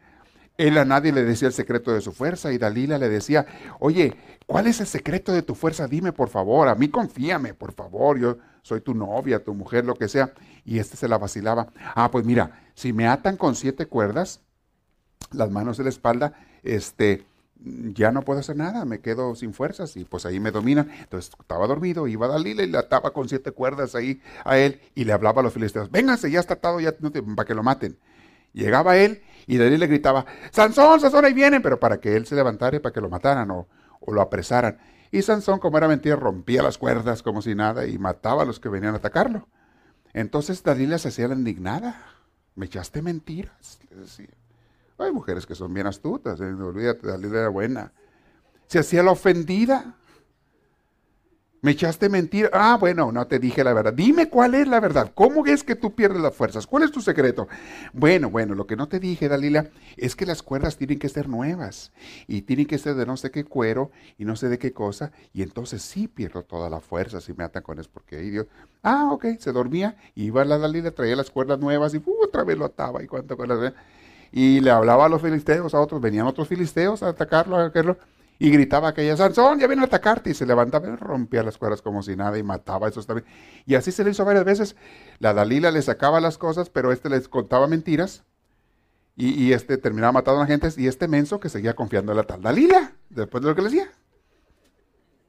Él a nadie le decía el secreto de su fuerza y Dalila le decía, oye, ¿cuál es el secreto de tu fuerza? Dime por favor, a mí confíame, por favor, yo soy tu novia, tu mujer, lo que sea. Y este se la vacilaba. Ah, pues mira, si me atan con siete cuerdas, las manos de la espalda, este, ya no puedo hacer nada, me quedo sin fuerzas y pues ahí me dominan. Entonces estaba dormido, iba Dalila y le ataba con siete cuerdas ahí a él y le hablaba a los filisteos, véngase, ya está atado, ya para que lo maten. Llegaba él y Dalila le gritaba, Sansón, Sansón, ahí vienen, pero para que él se levantara y para que lo mataran o, o lo apresaran. Y Sansón, como era mentira, rompía las cuerdas como si nada y mataba a los que venían a atacarlo. Entonces Dalila se hacía la indignada. Me echaste mentiras, le decía. Hay mujeres que son bien astutas, ¿eh? olvídate, Dalila era buena. Se hacía la ofendida. Me echaste mentira. Ah, bueno, no te dije la verdad. Dime cuál es la verdad. ¿Cómo es que tú pierdes las fuerzas? ¿Cuál es tu secreto? Bueno, bueno, lo que no te dije, Dalila, es que las cuerdas tienen que ser nuevas y tienen que ser de no sé qué cuero y no sé de qué cosa. Y entonces sí pierdo toda la fuerza si me atan con eso, porque ahí Dios. Ah, ok, se dormía, iba la Dalila, traía las cuerdas nuevas y uh, otra vez lo ataba y cuánto con las. Y le hablaba a los filisteos, a otros, venían otros filisteos a atacarlo, a atacarlo y gritaba aquella, Sansón, ya viene a atacarte, y se levantaba y rompía las cuerdas como si nada y mataba a esos también. Y así se le hizo varias veces. La Dalila le sacaba las cosas, pero este les contaba mentiras, y, este terminaba matando a la gente, y este menso que seguía confiando en la tal Dalila, después de lo que le decía.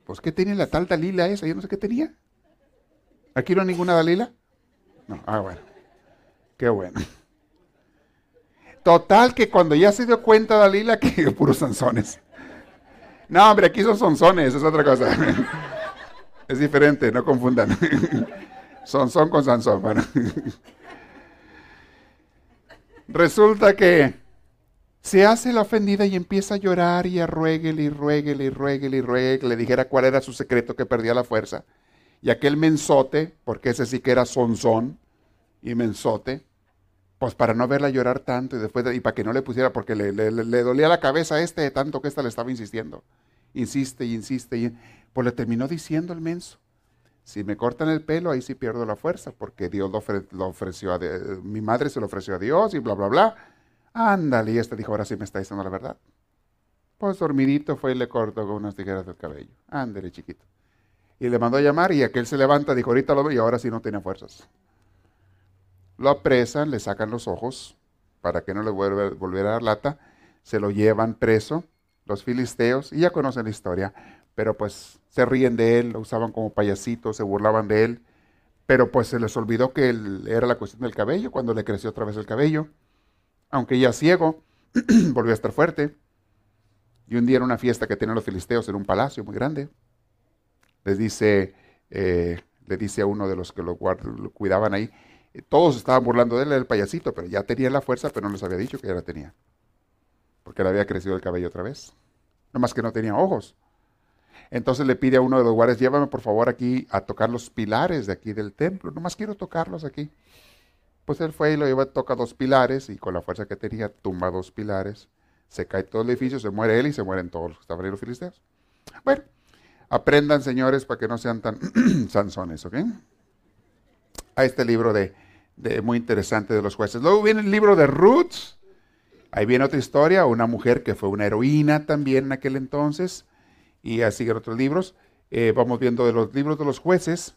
Pues, ¿qué tenía la tal Dalila esa? Yo no sé qué tenía. ¿Aquí no hay ninguna Dalila? No, ah, bueno. Qué bueno. Total que cuando ya se dio cuenta Dalila que puros Sansones. No, hombre, aquí son sonsones, es otra cosa. Es diferente, no confundan. Sonson con Sansón. Bueno. Resulta que se hace la ofendida y empieza a llorar y a rueguele y rueguele y rueguele y rueguele le dijera cuál era su secreto que perdía la fuerza. Y aquel mensote, porque ese sí que era sonzón y mensote, pues para no verla llorar tanto y después y para que no le pusiera, porque le, dolía la cabeza a este de tanto que ésta le estaba insistiendo. Insiste y insiste y pues le terminó diciendo el menso. Si me cortan el pelo, ahí sí pierdo la fuerza, porque Dios lo, ofreció a mi madre se lo ofreció a Dios y bla, bla, bla. Ándale, y este dijo, ahora sí me está diciendo la verdad. Pues dormidito fue y le cortó con unas tijeras del cabello. Ándale, chiquito. Y le mandó a llamar y aquel se levanta, dijo, ahorita lo veo y ahora sí no tiene fuerzas. Lo apresan, le sacan los ojos para que no le volviera a dar lata, se lo llevan preso los filisteos, y ya conocen la historia, pero pues se ríen de él, lo usaban como payasito, se burlaban de él, pero pues se les olvidó que él, era la cuestión del cabello, cuando le creció otra vez el cabello, aunque ya ciego, volvió a estar fuerte. Y un día en una fiesta que tenían los filisteos en un palacio muy grande, les dice, eh, dice a uno de los que lo, lo cuidaban ahí, todos estaban burlando de él, el payasito, pero ya tenía la fuerza, pero no les había dicho que ya la tenía. Porque le había crecido el cabello otra vez. No más que no tenía ojos. Entonces le pide a uno de los guardias, llévame por favor aquí a tocar los pilares de aquí del templo. No más quiero tocarlos aquí. Pues él fue y lo lleva, toca dos pilares y con la fuerza que tenía tumba dos pilares. Se cae todo el edificio, se muere él y se mueren todos los que estaban ahí los filisteos. Bueno, aprendan señores para que no sean tan sanzones, ¿ok? a este libro de, muy interesante de los jueces. Luego viene el libro de Ruth. Ahí viene otra historia, una mujer que fue una heroína también en aquel entonces. Y así siguen otros libros. Eh, vamos viendo de los libros de los jueces.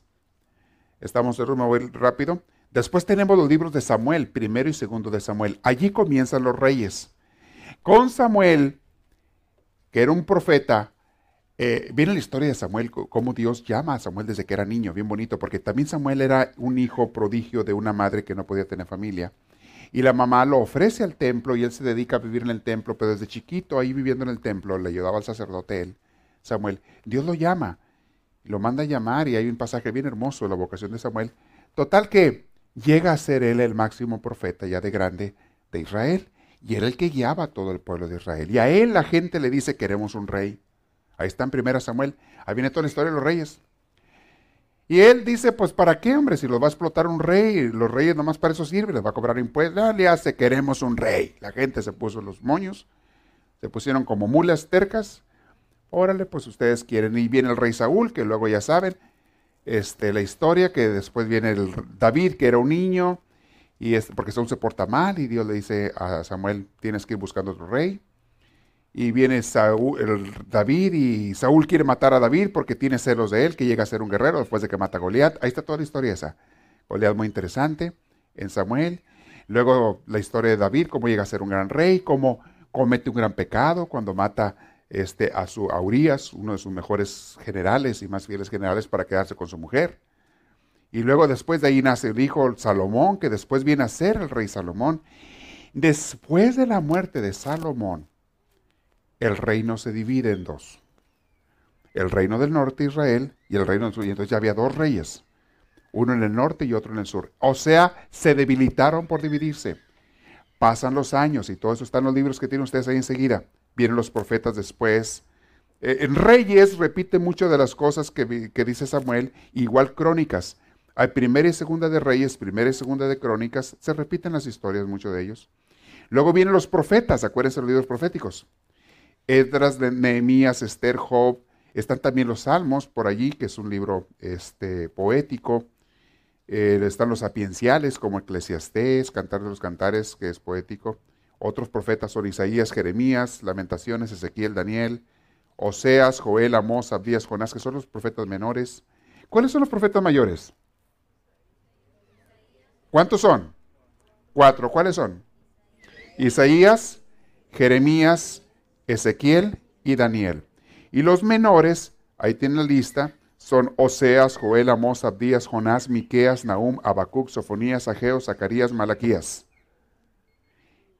Estamos en rumbo rápido. Después tenemos los libros de Samuel, primero y segundo de Samuel. Allí comienzan los reyes. Con Samuel, que era un profeta, eh, viene la historia de Samuel, cómo Dios llama a Samuel desde que era niño, bien bonito, porque también Samuel era un hijo prodigio de una madre que no podía tener familia. Y la mamá lo ofrece al templo y él se dedica a vivir en el templo, pero desde chiquito ahí viviendo en el templo le ayudaba al sacerdote él, Samuel. Dios lo llama, lo manda a llamar y hay un pasaje bien hermoso, la vocación de Samuel. Total que llega a ser él el máximo profeta ya de grande de Israel. Y era el que guiaba a todo el pueblo de Israel. Y a él la gente le dice, queremos un rey. Ahí está en primera Samuel. Ahí viene toda la historia de los reyes. Y él dice, pues ¿para qué, hombre? Si los va a explotar un rey, los reyes nomás para eso sirven, les va a cobrar impuestos. Ah, le hace, queremos un rey. La gente se puso los moños, se pusieron como mulas tercas. Órale, pues ustedes quieren. Y viene el rey Saúl, que luego ya saben, este, la historia, que después viene el David, que era un niño, y es, porque Saúl se porta mal y Dios le dice a Samuel, tienes que ir buscando otro rey. Y viene Saúl, David y Saúl quiere matar a David porque tiene celos de él, que llega a ser un guerrero después de que mata a Goliat. Ahí está toda la historia esa. Goliat muy interesante en Samuel. Luego la historia de David, cómo llega a ser un gran rey, cómo comete un gran pecado cuando mata este, a su a Urias, uno de sus mejores generales y más fieles generales para quedarse con su mujer. Y luego después de ahí nace el hijo Salomón, que después viene a ser el rey Salomón. Después de la muerte de Salomón, el reino se divide en dos. El reino del norte, Israel, y el reino del sur. Y entonces ya había dos reyes, uno en el norte y otro en el sur. O sea, se debilitaron por dividirse. Pasan los años y todo eso está en los libros que tienen ustedes ahí enseguida. Vienen los profetas después. Eh, en Reyes repite mucho de las cosas que, que dice Samuel, igual crónicas. Hay primera y segunda de Reyes, primera y segunda de Crónicas, se repiten las historias, muchos de ellos. Luego vienen los profetas, acuérdense los libros proféticos. Edras, Nehemías, Esther, Job. Están también los Salmos por allí, que es un libro este, poético. Eh, están los sapienciales como Eclesiastés, Cantar de los Cantares, que es poético. Otros profetas son Isaías, Jeremías, Lamentaciones, Ezequiel, Daniel, Oseas, Joel, Amós, Abdías, Jonás, que son los profetas menores. ¿Cuáles son los profetas mayores? ¿Cuántos son? Cuatro. ¿Cuáles son? Isaías, Jeremías, Ezequiel y Daniel. Y los menores, ahí tienen la lista, son Oseas, Joel, Amós, Abdías, Jonás, Miqueas, Nahum, Habacuc, Sofonías, Ageo, Zacarías, Malaquías.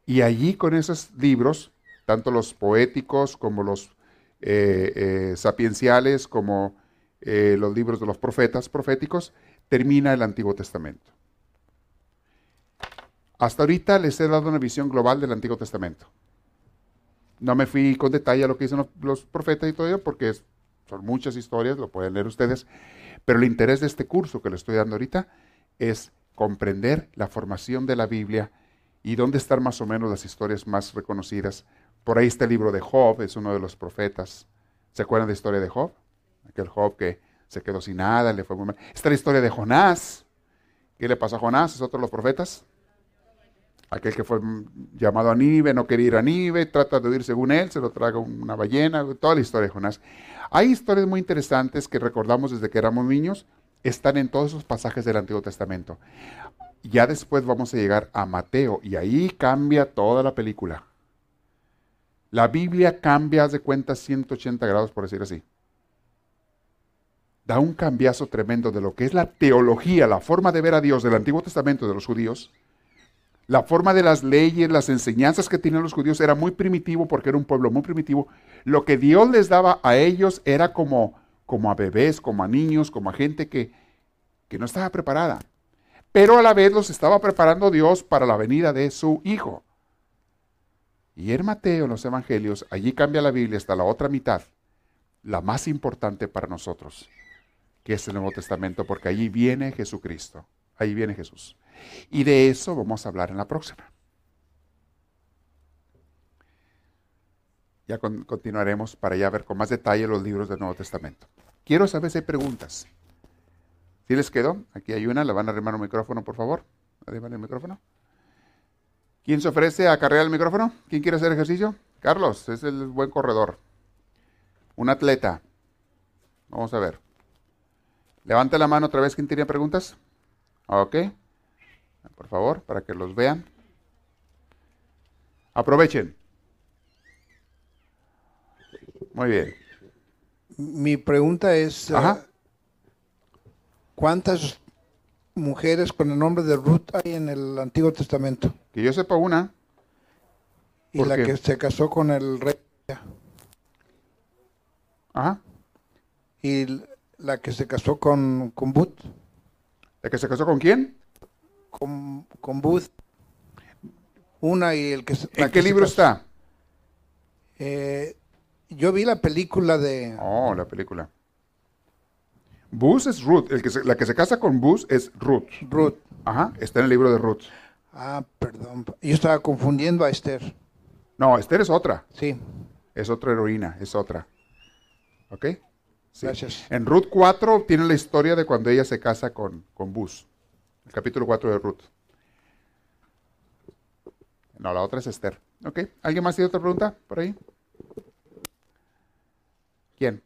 Y allí con esos libros, tanto los poéticos como los eh, eh, sapienciales, como eh, los libros de los profetas proféticos, termina el Antiguo Testamento. Hasta ahorita les he dado una visión global del Antiguo Testamento. No me fui con detalle a lo que dicen los, profetas y todo ello, porque son muchas historias, lo pueden leer ustedes. Pero el interés de este curso que le estoy dando ahorita es comprender la formación de la Biblia y dónde están más o menos las historias más reconocidas. Por ahí está el libro de Job, es uno de los profetas. ¿Se acuerdan de la historia de Job? Aquel Job que se quedó sin nada, le fue muy mal. Está la historia de Jonás. ¿Qué le pasó a Jonás? ¿Es otro de los profetas? Aquel que fue llamado a Nínive no quería ir a Nínive, trata de huir según él, se lo traga una ballena, toda la historia de Jonás. Hay historias muy interesantes que recordamos desde que éramos niños, están en todos esos pasajes del Antiguo Testamento. Ya después vamos a llegar a Mateo y ahí cambia toda la película. La Biblia cambia, de cuenta, 180 grados, por decir así. Da un cambiazo tremendo de lo que es la teología, la forma de ver a Dios del Antiguo Testamento de los judíos, la forma de las leyes, las enseñanzas que tenían los judíos era muy primitivo porque era un pueblo muy primitivo. Lo que Dios les daba a ellos era como, como a bebés, como a niños, como a gente que, que no estaba preparada. Pero a la vez los estaba preparando Dios para la venida de su Hijo. Y en Mateo, en los Evangelios, allí cambia la Biblia hasta la otra mitad, la más importante para nosotros, que es el Nuevo Testamento, porque allí viene Jesucristo, ahí viene Jesús. Y de eso vamos a hablar en la próxima. Ya continuaremos para ya ver con más detalle los libros del Nuevo Testamento. Quiero saber si hay preguntas. ¿Sí les quedó? Aquí hay una, le van a arrimar un micrófono, por favor. Micrófono. ¿Quién se ofrece a cargar el micrófono? ¿Quién quiere hacer ejercicio? Carlos, es el buen corredor. Un atleta. Vamos a ver. Levante la mano otra vez. ¿Quién tiene preguntas? Ok por favor, para que los vean. Aprovechen. Muy bien. Mi pregunta es, eh, ¿cuántas mujeres con el nombre de Ruth hay en el Antiguo Testamento? Que yo sepa una. Y la que se casó con el rey. Ajá. Y la que se casó con, con Booth. ¿La que se casó con quién? Con, con Booth. Una y el que... ¿En qué libro está? Eh, yo vi la película de... Oh, la película. Booth es Ruth. El que la que se casa con Booth es Ruth. Ruth. Ajá, está en el libro de Ruth. Ah, perdón. Yo estaba confundiendo a Esther. No, Esther es otra. Sí. Es otra heroína, es otra. ¿Ok? Gracias. En Ruth 4 tiene la historia de cuando ella se casa con, con Bus el capítulo 4 de Ruth. No, la otra es Esther. Ok. ¿Alguien más tiene otra pregunta por ahí? ¿Quién?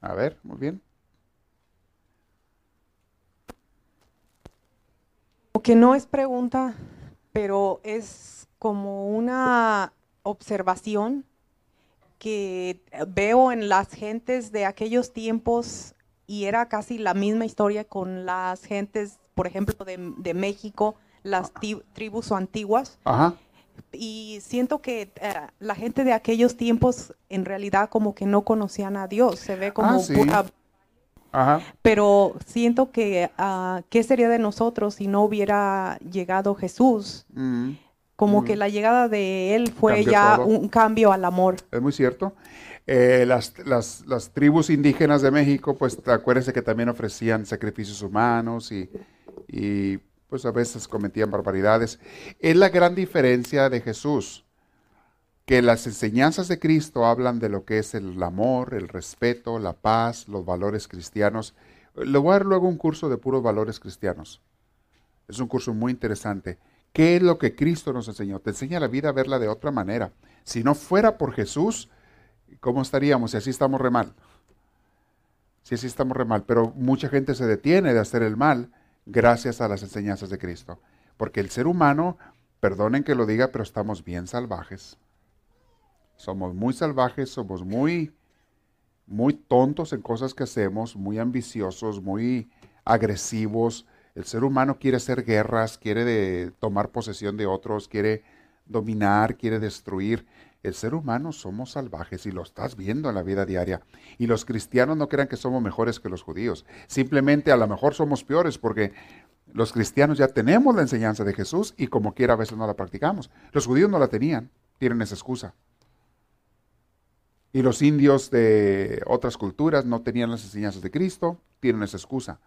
A ver, muy bien. Que no es pregunta, pero es como una observación que veo en las gentes de aquellos tiempos y era casi la misma historia con las gentes, por ejemplo, de, de México, las tribus antiguas. Ajá. Y siento que eh, la gente de aquellos tiempos en realidad como que no conocían a Dios, se ve como Ah, sí. pura Ajá. pero siento que ah, qué sería de nosotros si no hubiera llegado Jesús. Mm, Como Mm. que la llegada de él fue Cambió ya todo. un cambio al amor. es muy cierto. Eh, las, las- tribus indígenas de México, pues acuérdense que también ofrecían sacrificios humanos y, y, pues a veces cometían barbaridades. Es la gran diferencia de Jesús, que las enseñanzas de Cristo hablan de lo que es el amor, el respeto, la paz, los valores cristianos. Le voy a dar luego un curso de puros valores cristianos. Es un curso muy interesante. ¿Qué es lo que Cristo nos enseñó? Te enseña la vida a verla de otra manera. Si no fuera por Jesús, ¿cómo estaríamos? Si así estamos re mal. Si así estamos re mal. Pero mucha gente se detiene de hacer el mal gracias a las enseñanzas de Cristo. Porque el ser humano, perdonen que lo diga, pero estamos bien salvajes. Somos muy salvajes, somos muy, muy tontos en cosas que hacemos, muy ambiciosos, muy agresivos. El ser humano quiere hacer guerras, quiere tomar posesión de otros, quiere dominar, quiere destruir. El ser humano somos salvajes y lo estás viendo en la vida diaria. Y los cristianos no crean que somos mejores que los judíos. Simplemente a lo mejor somos peores porque los cristianos ya tenemos la enseñanza de Jesús y como quiera a veces no la practicamos. Los judíos no la tenían, tienen esa excusa. Y los indios de otras culturas no tenían las enseñanzas de Cristo, tienen esa excusa.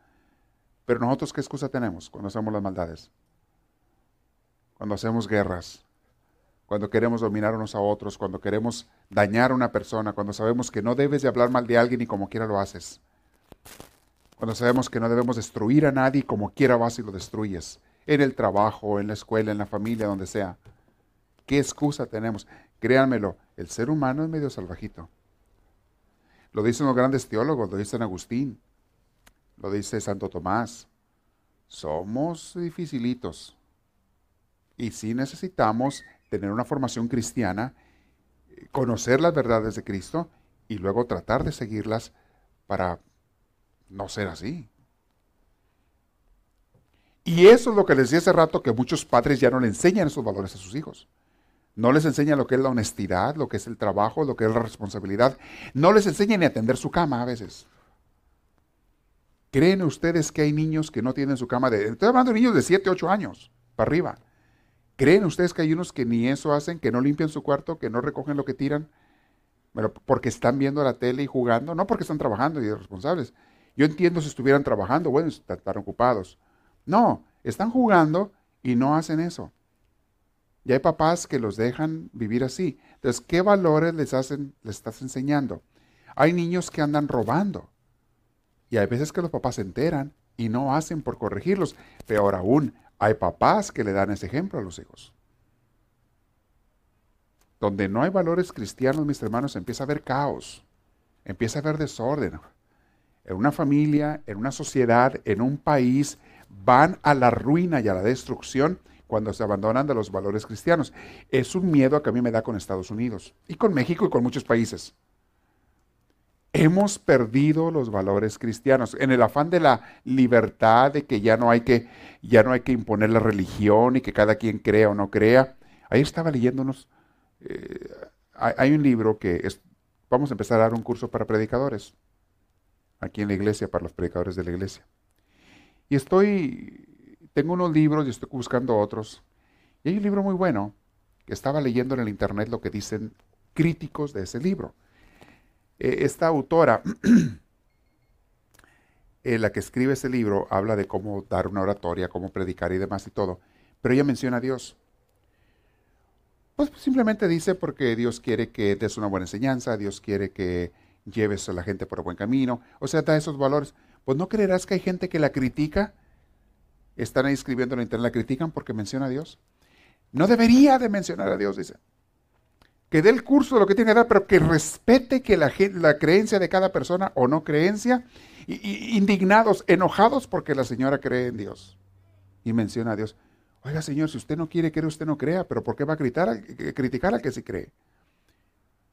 Pero nosotros, ¿qué excusa tenemos cuando hacemos las maldades? Cuando hacemos guerras, cuando queremos dominar unos a otros, cuando queremos dañar a una persona, cuando sabemos que no debes de hablar mal de alguien y como quiera lo haces. Cuando sabemos que no debemos destruir a nadie y como quiera vas y lo destruyes. En el trabajo, en la escuela, en la familia, donde sea. ¿Qué excusa tenemos? Créanmelo, el ser humano es medio salvajito. Lo dicen los grandes teólogos, lo dice San Agustín, lo dice Santo Tomás. Somos dificilitos. Y sí necesitamos tener una formación cristiana, eh, conocer las verdades de Cristo y luego tratar de seguirlas para no ser así. Y eso es lo que les decía hace rato, que muchos padres ya no le enseñan esos valores a sus hijos. No les enseñan lo que es la honestidad, lo que es el trabajo, lo que es la responsabilidad. No les enseñan ni a tender su cama a veces. ¿Creen ustedes que hay niños que no tienen su cama de... Estoy hablando de niños de 7, 8 años para arriba. ¿Creen ustedes que hay unos que ni eso hacen, que no limpian su cuarto, que no recogen lo que tiran? Porque están viendo la tele y jugando, no porque están trabajando y irresponsables. Yo entiendo si estuvieran trabajando, bueno, están ocupados. No, están jugando y no hacen eso. Y hay papás que los dejan vivir así. Entonces, ¿qué valores les hacen, les estás enseñando? Hay niños que andan robando. Y hay veces que los papás se enteran y no hacen por corregirlos. Peor aún, hay papás que le dan ese ejemplo a los hijos. Donde no hay valores cristianos, mis hermanos, empieza a haber caos, empieza a haber desorden. En una familia, en una sociedad, en un país, van a la ruina y a la destrucción cuando se abandonan de los valores cristianos. Es un miedo que a mí me da con Estados Unidos y con México y con muchos países. Hemos perdido los valores cristianos en el afán de la libertad, de que ya no hay que, ya no hay que imponer la religión y que cada quien crea o no crea. Ahí estaba leyendo unos, eh, hay, hay un libro que es, vamos a empezar a dar un curso para predicadores, aquí en la iglesia, para los predicadores de la iglesia. Y estoy, tengo unos libros y estoy buscando otros. Y hay un libro muy bueno que estaba leyendo en el internet lo que dicen críticos de ese libro. Eh, esta autora, eh, la que escribe ese libro, habla de cómo dar una oratoria, cómo predicar y demás y todo. Pero ella menciona a Dios. Pues simplemente dice porque Dios quiere que des una buena enseñanza, Dios quiere que lleves a la gente por el buen camino, o sea, da esos valores. Pues no creerás que hay gente que la critica, están ahí escribiendo en internet, la critican porque menciona a Dios. No debería de mencionar a Dios, dice. Que dé el curso de lo que tiene que dar, pero que respete que la, la creencia de cada persona o no creencia, y, indignados, enojados porque la señora cree en Dios. Y menciona a Dios. Oiga, señor, si usted no quiere creer, usted no crea, pero ¿por qué va a gritar, criticar al que sí cree?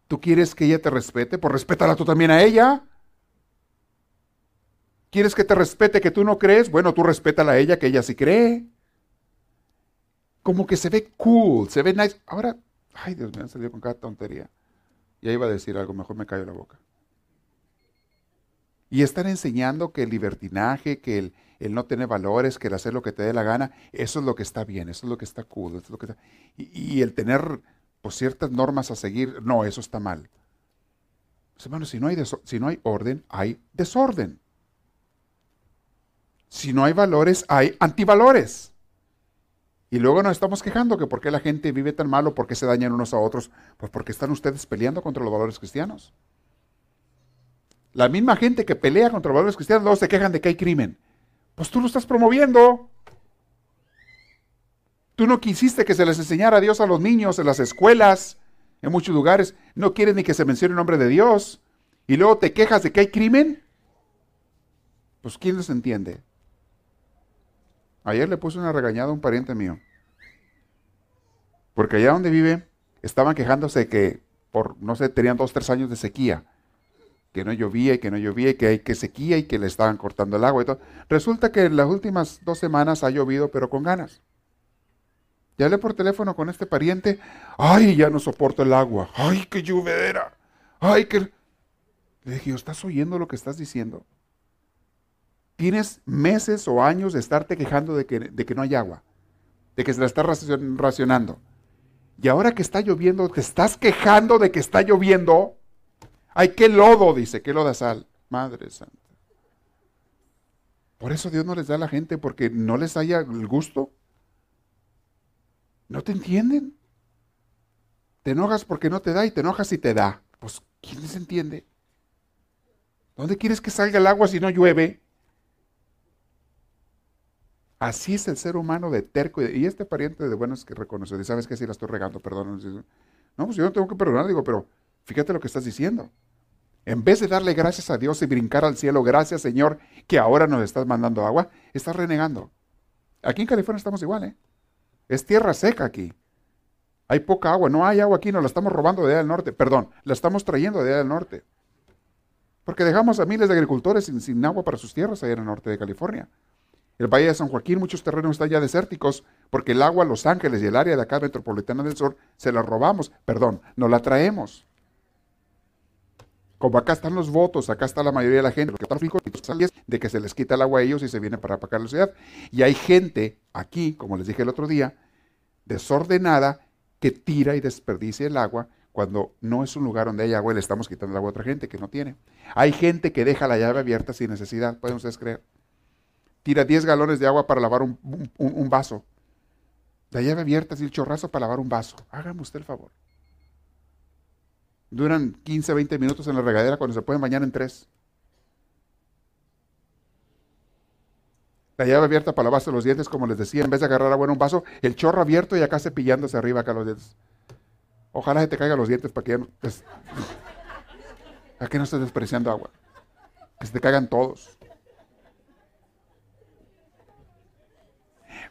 ¿Tú quieres que ella te respete? Pues respétala tú también a ella. ¿Quieres que te respete que tú no crees? Bueno, tú respétala a ella que ella sí cree. Como que se ve cool, se ve nice. Ahora, ay Dios mío, salió con cada tontería. Ya iba a decir algo, mejor me callo la boca. Y están enseñando que el libertinaje, que el, no tener valores, que el hacer lo que te dé la gana, eso es lo que está bien, eso es lo que está cool. Eso es lo que y, el tener pues, ciertas normas a seguir, no, eso está mal. Pues, si no hay orden, hay desorden. Si no hay valores, hay antivalores. Y luego nos estamos quejando que por qué la gente vive tan mal o por qué se dañan unos a otros. Pues porque están ustedes peleando contra los valores cristianos. La misma gente que pelea contra los valores cristianos luego se quejan de que hay crimen. Pues tú lo estás promoviendo. Tú no quisiste que se les enseñara a Dios a los niños en las escuelas, en muchos lugares. No quieres ni que se mencione el nombre de Dios. Y luego te quejas de que hay crimen. Pues ¿quién les entiende? Ayer le puse una regañada a un pariente mío. Porque allá donde vive, estaban quejándose que por, no sé, tenían dos, tres años de sequía. Que no llovía y que no llovía y que hay que sequía y que le estaban cortando el agua y todo. Resulta que en las últimas dos semanas ha llovido, pero con ganas. Ya hablé por teléfono con este pariente. Ay, ya no soporto el agua. Ay, qué llovedera. Ay, qué... Le dije, ¿estás oyendo lo que estás diciendo? Tienes meses o años de estarte quejando de que, de que no hay agua, de que se la está racionando. Y ahora que está lloviendo, te estás quejando de que está lloviendo. Ay, qué lodo, dice, qué loda sal. Madre santa. Por eso Dios no les da a la gente, porque no les haya el gusto. ¿No te entienden? Te enojas porque no te da y te enojas si te da. Pues, ¿quién les entiende? ¿Dónde quieres que salga el agua si no llueve? Así es el ser humano de terco. Y este pariente de buenos que reconoce, sabes que si la estoy regando, perdón. No, pues yo no tengo que perdonar, digo, pero fíjate lo que estás diciendo. En vez de darle gracias a Dios y brincar al cielo, gracias Señor, que ahora nos estás mandando agua, estás renegando. Aquí en California estamos igual, ¿eh? Es tierra seca aquí. Hay poca agua, no hay agua aquí, nos la estamos robando de allá del norte. Perdón, la estamos trayendo de allá del norte. Porque dejamos a miles de agricultores sin, sin agua para sus tierras allá en el norte de California. El Valle de San Joaquín, muchos terrenos están ya desérticos porque el agua, Los Ángeles y el área de acá metropolitana del sur se la robamos, perdón, no la traemos. Como acá están los votos, acá está la mayoría de la gente, de que se les quita el agua a ellos y se viene para apacar la ciudad. Y hay gente aquí, como les dije el otro día, desordenada, que tira y desperdicia el agua cuando no es un lugar donde hay agua y le estamos quitando el agua a otra gente que no tiene. Hay gente que deja la llave abierta sin necesidad, pueden ustedes creer tira 10 galones de agua para lavar un, vaso. La llave abierta, así el chorrazo para lavar un vaso. Hágame usted el favor. Duran 15, 20 minutos en la regadera cuando se pueden bañar en tres. La llave abierta para lavarse los dientes, como les decía, en vez de agarrar agua en un vaso, el chorro abierto y acá cepillándose arriba acá los dientes. Ojalá se te caigan los dientes para que no, pues, que no estés despreciando agua. Que se te caigan todos.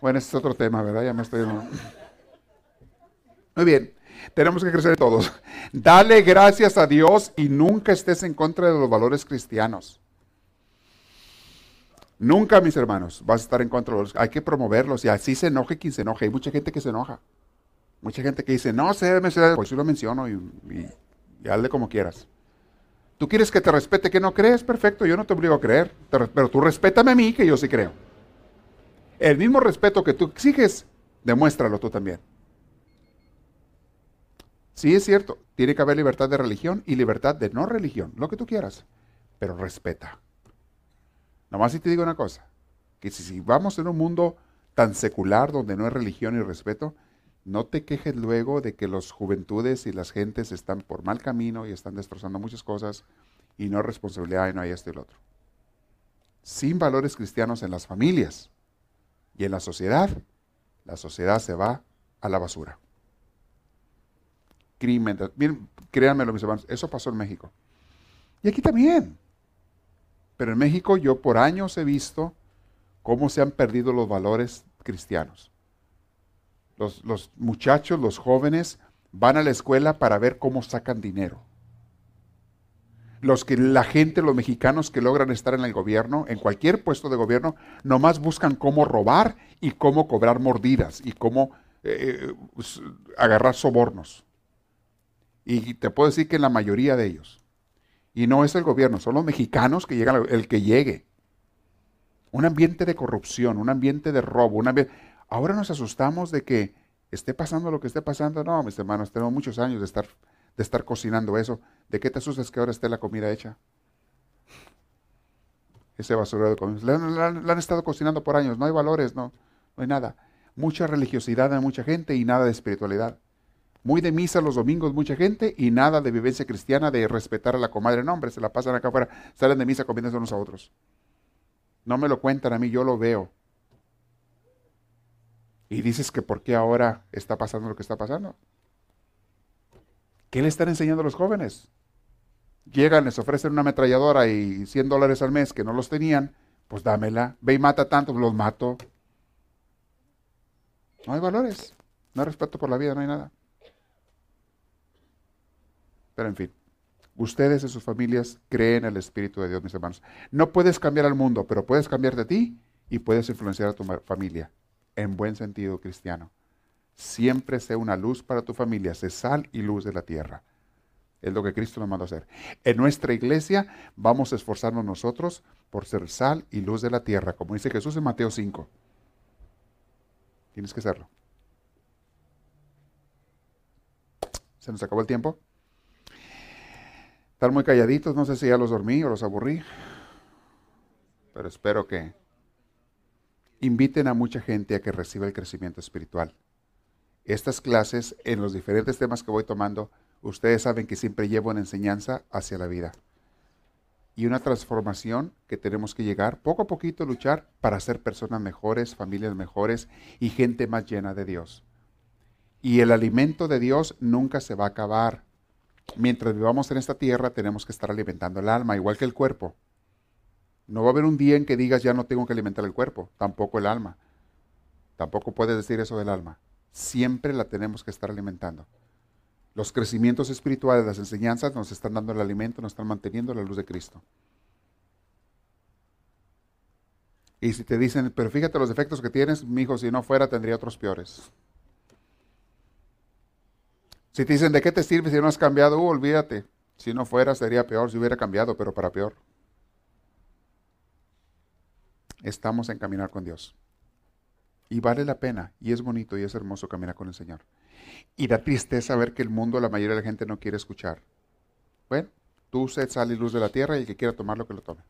Bueno, ese es otro tema, ¿verdad? Ya me estoy... Muy bien, tenemos que crecer todos. Dale gracias a Dios y nunca estés en contra de los valores cristianos. Nunca, mis hermanos, vas a estar en contra de los... Hay que promoverlos y así se enoje quien se enoje. Hay mucha gente que se enoja. Mucha gente que dice, no sé, pues sí lo menciono y, y, hazle como quieras. Tú quieres que te respete que no crees, perfecto, yo no te obligo a creer, pero tú respétame a mí que yo sí creo. El mismo respeto que tú exiges, demuéstralo tú también. Sí, es cierto, tiene que haber libertad de religión y libertad de no religión, lo que tú quieras, pero respeta. Nomás si te digo una cosa, que si, vamos en un mundo tan secular donde no hay religión y respeto, no te quejes luego de que las juventudes y las gentes están por mal camino y están destrozando muchas cosas y no hay responsabilidad y no hay esto y lo otro. Sin valores cristianos en las familias, y en la sociedad, la sociedad se va a la basura. Crimen. Miren, créanmelo, mis hermanos, eso pasó en México. Y aquí también. Pero en México yo por años he visto cómo se han perdido los valores cristianos. Los, los, muchachos, los jóvenes, van a la escuela para ver cómo sacan dinero. Los que la gente, los mexicanos que logran estar en el gobierno, en cualquier puesto de gobierno, nomás buscan cómo robar y cómo cobrar mordidas y cómo eh, agarrar sobornos. Y te puedo decir que en la mayoría de ellos. Y no es el gobierno, son los mexicanos que llegan, el que llegue. Un ambiente de corrupción, un ambiente de robo, un ambiente... Ahora nos asustamos de que esté pasando lo que esté pasando. No, mis hermanos, tenemos muchos años de estar, de estar cocinando eso. ¿De qué te asustas que ahora esté la comida hecha? Ese basurero de comida. La, han estado cocinando por años. No hay valores, no, no hay nada. Mucha religiosidad en mucha gente y nada de espiritualidad. Muy de misa los domingos mucha gente y nada de vivencia cristiana de respetar a la comadre. No, hombre, se la pasan acá afuera, salen de misa comiéndose unos a otros. No me lo cuentan a mí, yo lo veo. Y dices que por qué ahora está pasando lo que está pasando. ¿Qué le están enseñando a los jóvenes? Llegan, les ofrecen una ametralladora y 100 dólares al mes que no los tenían, pues dámela. Ve y mata tantos, los mato. No hay valores, no hay respeto por la vida, no hay nada. Pero en fin, ustedes y sus familias creen en el Espíritu de Dios, mis hermanos. No puedes cambiar al mundo, pero puedes cambiar de ti y puedes influenciar a tu familia en buen sentido cristiano. Siempre sé una luz para tu familia, sé sal y luz de la tierra. Es lo que Cristo nos mandó a hacer. En nuestra iglesia vamos a esforzarnos nosotros por ser sal y luz de la tierra, como dice Jesús en Mateo 5. Tienes que serlo. Se nos acabó el tiempo. Están muy calladitos, no sé si ya los dormí o los aburrí, pero espero que inviten a mucha gente a que reciba el crecimiento espiritual. Estas clases, en los diferentes temas que voy tomando, ustedes saben que siempre llevo una enseñanza hacia la vida y una transformación que tenemos que llegar poco a poquito luchar para ser personas mejores, familias mejores y gente más llena de Dios. Y el alimento de Dios nunca se va a acabar. Mientras vivamos en esta tierra tenemos que estar alimentando el alma, igual que el cuerpo. No va a haber un día en que digas ya no tengo que alimentar el cuerpo, tampoco el alma. Tampoco puedes decir eso del alma. Siempre la tenemos que estar alimentando. Los crecimientos espirituales, las enseñanzas nos están dando el alimento, nos están manteniendo la luz de Cristo. Y si te dicen, pero fíjate los defectos que tienes, mi hijo, si no fuera tendría otros peores. Si te dicen, ¿de qué te sirve si no has cambiado? Uh, olvídate. Si no fuera sería peor, si hubiera cambiado, pero para peor estamos en caminar con Dios. Y vale la pena, y es bonito y es hermoso caminar con el Señor. Y da tristeza ver que el mundo, la mayoría de la gente no quiere escuchar. Bueno, tú sed sal y luz de la tierra y el que quiera tomarlo, que lo tome.